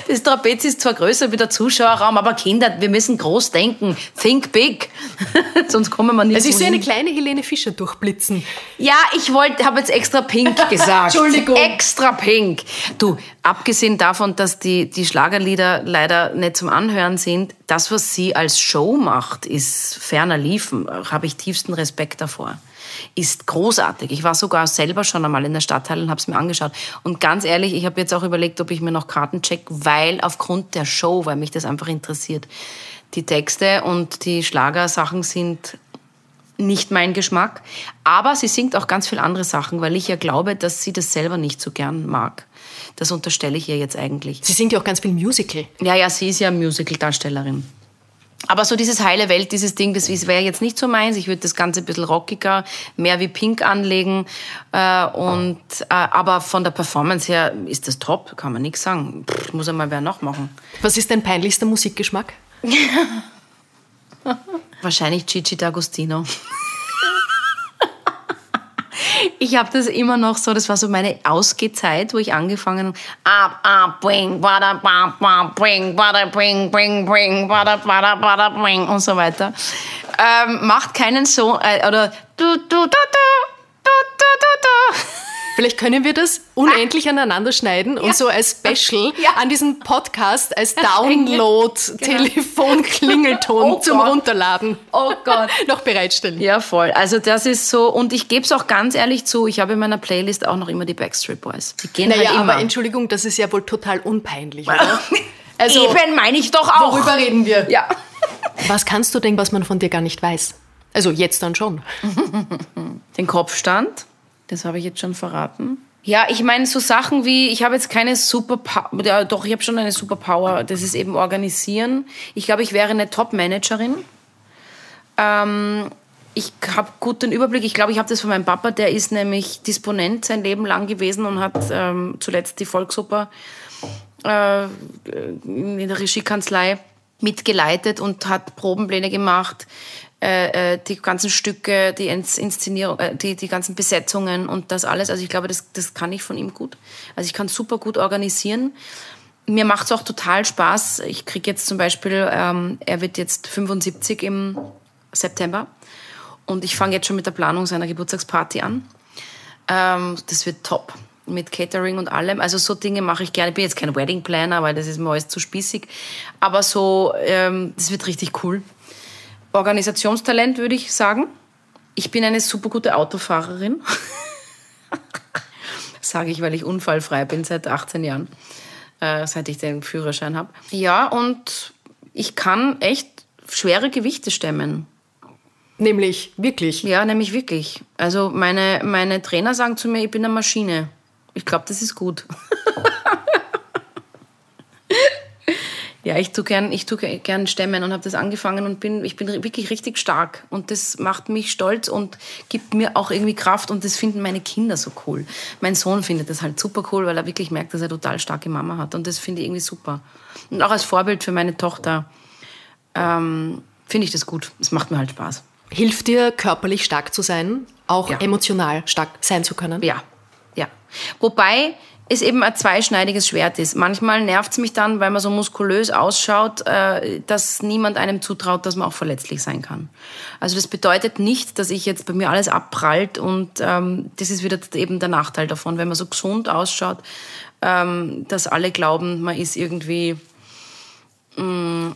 D: Das Trapez ist zwar größer wie der Zuschauerraum, aber Kinder, wir müssen groß denken. Think big. Sonst kommen wir nicht
C: Also ich sehe eine kleine Helene Fischer durchblitzen.
D: Ja, ich wollte, habe jetzt extra pink gesagt.
C: Entschuldigung.
D: Extra pink. Du, abgesehen davon, dass die, die Schlagerlieder leider nicht zum Anhören sind, das, was sie als Show macht, ist ferner liefen. Habe ich tiefsten Respekt davor. Ist großartig. Ich war sogar selber schon einmal in der Stadthalle und habe es mir angeschaut. Und ganz ehrlich, ich habe jetzt auch überlegt, ob ich mir noch Karten check, weil aufgrund der Show, weil mich das einfach interessiert. Die Texte und die Schlagersachen sind nicht mein Geschmack. Aber sie singt auch ganz viel andere Sachen, weil ich ja glaube, dass sie das selber nicht so gern mag. Das unterstelle ich ihr jetzt eigentlich.
C: Sie singt ja auch ganz viel Musical.
D: Ja, ja, sie ist ja Musical-Darstellerin. Aber so dieses heile Welt, dieses Ding, das wäre jetzt nicht so meins. Ich würde das Ganze ein bisschen rockiger, mehr wie Pink anlegen. Äh, und, äh, aber von der Performance her ist das top, kann man nichts sagen. Pff, muss einmal wer noch machen.
C: Was ist dein peinlichster Musikgeschmack?
D: Wahrscheinlich Gigi D'Agostino. Ich habe das immer noch so, das war so meine Ausgehzeit, wo ich angefangen habe, up, up, bring, bada, bam, bam, bring, bada, bring, bring, bring, bada, bada, bada, bring und so weiter. Ähm, macht keinen so, äh, oder du, du, du, du, du, du, du, du.
C: Vielleicht können wir das unendlich aneinander schneiden und so als Special
D: Ja.
C: an diesen Podcast als Download-Telefon-Klingelton
D: Oh
C: zum
D: Gott.
C: Runterladen
D: Oh Gott.
C: noch bereitstellen.
D: Ja, voll. Also das ist so, und ich gebe es auch ganz ehrlich zu, ich habe in meiner Playlist auch noch immer die Backstreet Boys. Die gehen
C: Naja,
D: halt immer.
C: aber Entschuldigung, das ist ja wohl total unpeinlich, oder? Also,
D: Eben meine ich doch auch.
C: worüber reden wir?
D: Ja.
C: Was kannst du denn, was man von dir gar nicht weiß? Also jetzt dann schon.
D: Den Kopfstand, das habe ich jetzt schon verraten. Ja, ich meine, so Sachen wie, ich habe jetzt keine Superpower, ja, doch, ich habe schon eine Superpower, das ist eben organisieren. Ich glaube, ich wäre eine Top-Managerin. Ähm, ich habe gut den Überblick. Ich glaube, ich habe das von meinem Papa, der ist nämlich Disponent sein Leben lang gewesen und hat ähm, zuletzt die Volksoper äh, in der Regiekanzlei mitgeleitet und hat Probenpläne gemacht, äh, äh, die ganzen Stücke, die Inszenierung, äh, die, die ganzen Besetzungen und das alles. Also ich glaube, das, das kann ich von ihm gut. Also ich kann super gut organisieren. Mir macht es auch total Spaß. Ich kriege jetzt zum Beispiel, ähm, er wird jetzt 75 im September und ich fange jetzt schon mit der Planung seiner Geburtstagsparty an. Ähm, das wird top mit Catering und allem. Also so Dinge mache ich gerne. Ich bin jetzt kein Wedding Planner, weil das ist mir alles zu spießig. Aber so, ähm, das wird richtig cool. Organisationstalent würde ich sagen. Ich bin eine super gute Autofahrerin. Sage ich, weil ich unfallfrei bin seit 18 Jahren, äh, seit ich den Führerschein habe. Ja, und ich kann echt schwere Gewichte stemmen.
C: Nämlich wirklich?
D: Ja, nämlich wirklich. Also meine, meine Trainer sagen zu mir, ich bin eine Maschine. Ich glaube, das ist gut. Ja, ich tue gern, ich tue gern stemmen und habe das angefangen und bin, ich bin wirklich richtig stark und das macht mich stolz und gibt mir auch irgendwie Kraft und das finden meine Kinder so cool. Mein Sohn findet das halt super cool, weil er wirklich merkt, dass er total starke Mama hat und das finde ich irgendwie super. Und auch als Vorbild für meine Tochter ähm, finde ich das gut. Es macht mir halt Spaß.
C: Hilft dir körperlich stark zu sein, auch ja. emotional stark sein zu können?
D: Ja, ja. Wobei es eben ein zweischneidiges Schwert ist. Manchmal nervt es mich dann, weil man so muskulös ausschaut, äh, dass niemand einem zutraut, dass man auch verletzlich sein kann. Also das bedeutet nicht, dass ich jetzt bei mir alles abprallt und ähm, das ist wieder eben der Nachteil davon, wenn man so gesund ausschaut, ähm, dass alle glauben, man ist irgendwie mh, mm,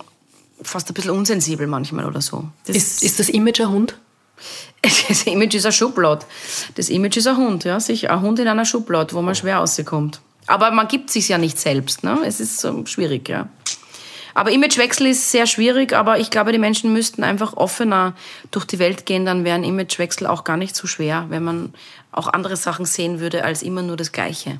D: fast ein bisschen unsensibel manchmal oder so.
C: Das ist, ist das Image ein Hund?
D: Das Image ist ein Schublad. Das Image ist ein Hund, ja, sicher. Ein Hund in einer Schublade, wo man schwer rauskommt. Aber man gibt sich ja nicht selbst, ne? Es ist so schwierig, ja. Aber Imagewechsel ist sehr schwierig, aber ich glaube, die Menschen müssten einfach offener durch die Welt gehen, dann wäre ein Imagewechsel auch gar nicht so schwer, wenn man auch andere Sachen sehen würde als immer nur das Gleiche.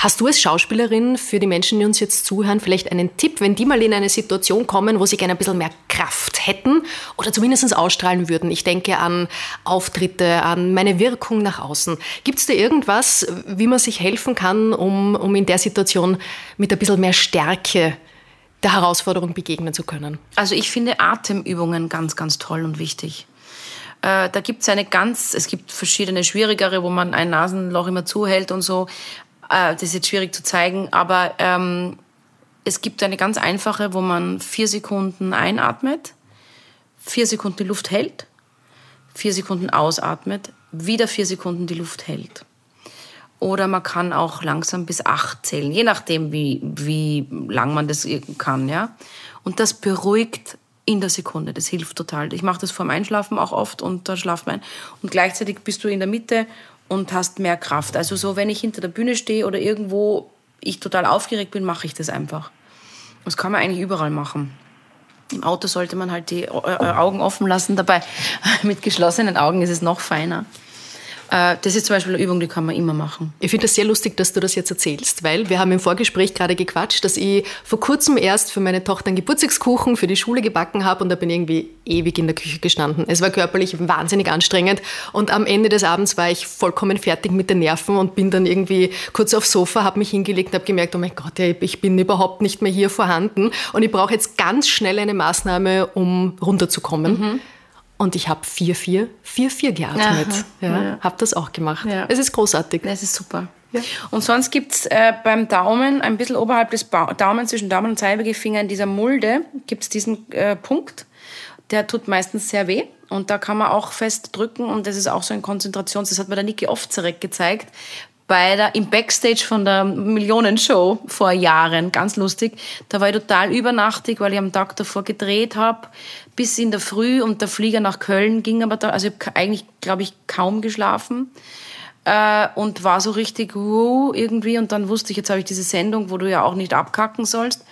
C: Hast du als Schauspielerin für die Menschen, die uns jetzt zuhören, vielleicht einen Tipp, wenn die mal in eine Situation kommen, wo sie gerne ein bisschen mehr Kraft hätten oder zumindest ausstrahlen würden? Ich denke an Auftritte, an meine Wirkung nach außen. Gibt es da irgendwas, wie man sich helfen kann, um, um in der Situation mit ein bisschen mehr Stärke der Herausforderung begegnen zu können?
D: Also ich finde Atemübungen ganz, ganz toll und wichtig. Äh, da gibt es eine ganz, es gibt verschiedene schwierigere, wo man ein Nasenloch immer zuhält und so. Äh, das ist jetzt schwierig zu zeigen, aber ähm, es gibt eine ganz einfache, wo man vier Sekunden einatmet, vier Sekunden die Luft hält, vier Sekunden ausatmet, wieder vier Sekunden die Luft hält. Oder man kann auch langsam bis acht zählen, je nachdem, wie, wie lang man das kann. Ja? Und das beruhigt in der Sekunde. Das hilft total. Ich mache das vorm Einschlafen auch oft und da schlaft man ein. Und gleichzeitig bist du in der Mitte und hast mehr Kraft. Also so, wenn ich hinter der Bühne stehe oder irgendwo ich total aufgeregt bin, mache ich das einfach. Das kann man eigentlich überall machen. Im Auto sollte man halt die äh, Augen offen lassen dabei. Mit geschlossenen Augen ist es noch feiner. Äh, das ist zum Beispiel eine Übung, die kann man immer machen.
C: Ich finde es sehr lustig, dass du das jetzt erzählst, weil wir haben im Vorgespräch gerade gequatscht, dass ich vor kurzem erst für meine Tochter einen Geburtstagskuchen für die Schule gebacken habe und da bin ich irgendwie ewig in der Küche gestanden. Es war körperlich wahnsinnig anstrengend und am Ende des Abends war ich vollkommen fertig mit den Nerven und bin dann irgendwie kurz aufs Sofa, habe mich hingelegt und habe gemerkt, oh mein Gott, ich bin überhaupt nicht mehr hier vorhanden und ich brauche jetzt ganz schnell eine Maßnahme, um runterzukommen. Mhm. Und ich habe 4-4, 4-4 geatmet. Ja, ja. Habe das auch gemacht. Ja. Es ist großartig.
D: Es ist super. Ja. Und sonst gibt es äh, beim Daumen, ein bisschen oberhalb des ba Daumens, zwischen Daumen und Zeigefinger, in dieser Mulde, gibt es diesen äh, Punkt. Der tut meistens sehr weh. Und da kann man auch fest drücken. Und das ist auch so ein Konzentrations... Das hat mir der Niki Ofzerek gezeigt. Bei der, Im Backstage von der Millionenshow vor Jahren. Ganz lustig. Da war ich total übernachtig, weil ich am Tag davor gedreht habe bis in der Früh und der Flieger nach Köln ging aber da, also ich habe eigentlich, glaube ich, kaum geschlafen äh, und war so richtig wow, irgendwie und dann wusste ich, jetzt habe ich diese Sendung, wo du ja auch nicht abkacken sollst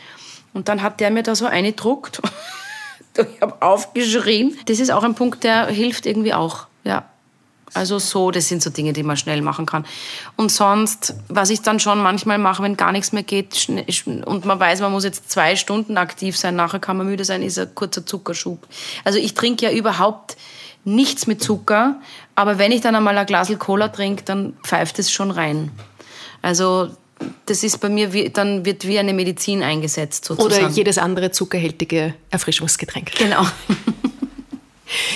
D: und dann hat der mir da so eine druckt. ich habe aufgeschrien. Das ist auch ein Punkt, der hilft irgendwie auch. Ja. Also so, das sind so Dinge, die man schnell machen kann. Und sonst, was ich dann schon manchmal mache, wenn gar nichts mehr geht und man weiß, man muss jetzt zwei Stunden aktiv sein, nachher kann man müde sein, ist ein kurzer Zuckerschub. Also ich trinke ja überhaupt nichts mit Zucker, aber wenn ich dann einmal ein Glas Cola trinke, dann pfeift es schon rein. Also das ist bei mir, wie, dann wird wie eine Medizin eingesetzt sozusagen.
C: Oder jedes andere zuckerhältige Erfrischungsgetränk.
D: Genau.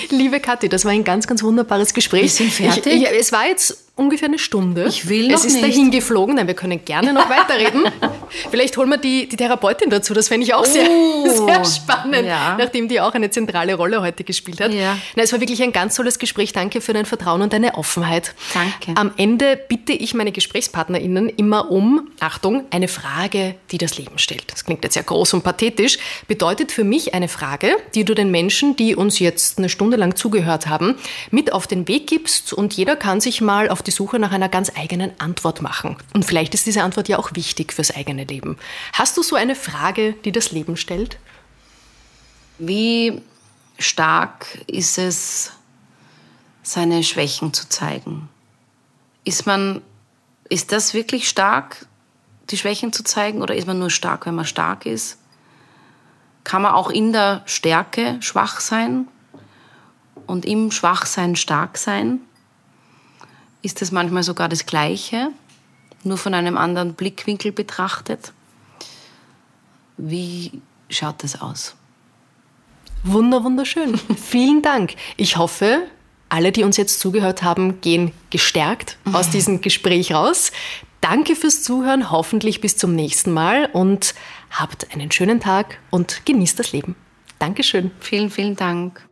C: Liebe Kathi, das war ein ganz, ganz wunderbares Gespräch. Wir
D: sind fertig.
C: Ich, ich, es war jetzt ungefähr eine Stunde.
D: Ich will noch
C: Es ist
D: nicht.
C: dahin geflogen. Nein, wir können gerne noch weiterreden. Vielleicht holen wir die, die Therapeutin dazu. Das fände ich auch sehr,
D: Oh.
C: sehr spannend,
D: Ja.
C: nachdem die auch eine zentrale Rolle heute gespielt hat.
D: Ja.
C: Nein, es war wirklich ein ganz tolles Gespräch. Danke für dein Vertrauen und deine Offenheit.
D: Danke.
C: Am Ende bitte ich meine GesprächspartnerInnen immer um, Achtung, eine Frage, die das Leben stellt. Das klingt jetzt sehr groß und pathetisch, bedeutet für mich eine Frage, die du den Menschen, die uns jetzt eine Stunde lang zugehört haben, mit auf den Weg gibst und jeder kann sich mal auf die Suche nach einer ganz eigenen Antwort machen. Und vielleicht ist diese Antwort ja auch wichtig fürs eigene Leben. Hast du so eine Frage, die das Leben stellt?
D: Wie stark ist es, seine Schwächen zu zeigen? Ist man, ist das wirklich stark, die Schwächen zu zeigen, oder ist man nur stark, wenn man stark ist? Kann man auch in der Stärke schwach sein und im Schwachsein stark sein? Ist das manchmal sogar das Gleiche, nur von einem anderen Blickwinkel betrachtet? Wie schaut das aus?
C: Wunder, wunderschön. Vielen Dank. Ich hoffe, alle, die uns jetzt zugehört haben, gehen gestärkt aus diesem Gespräch raus. Danke fürs Zuhören, hoffentlich bis zum nächsten Mal und habt einen schönen Tag und genießt das Leben. Dankeschön.
D: Vielen, vielen Dank.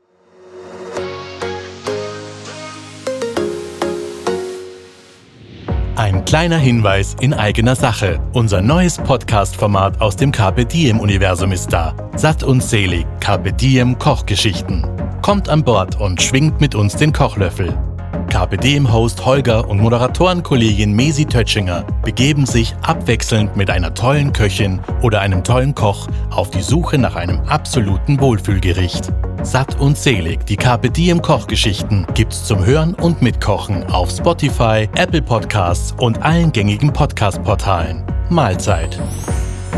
A: Ein kleiner Hinweis in eigener Sache. Unser neues Podcast-Format aus dem Carpe Diem-Universum ist da. Satt und selig Carpe Diem Kochgeschichten. Kommt an Bord und schwingt mit uns den Kochlöffel. Carpe Diem-Host Holger und Moderatorenkollegin Mesi Tötschinger begeben sich abwechselnd mit einer tollen Köchin oder einem tollen Koch auf die Suche nach einem absoluten Wohlfühlgericht. Satt und selig, die Diem Kochgeschichten gibt's zum Hören und Mitkochen auf Spotify, Apple Podcasts und allen gängigen Podcast-Portalen. Mahlzeit.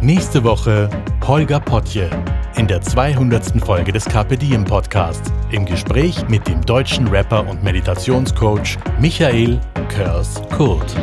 A: Nächste Woche Holger Potje in der 200. Folge des Carpe Diem Podcasts im Gespräch mit dem deutschen Rapper und Meditationscoach Michael Körs Kurt.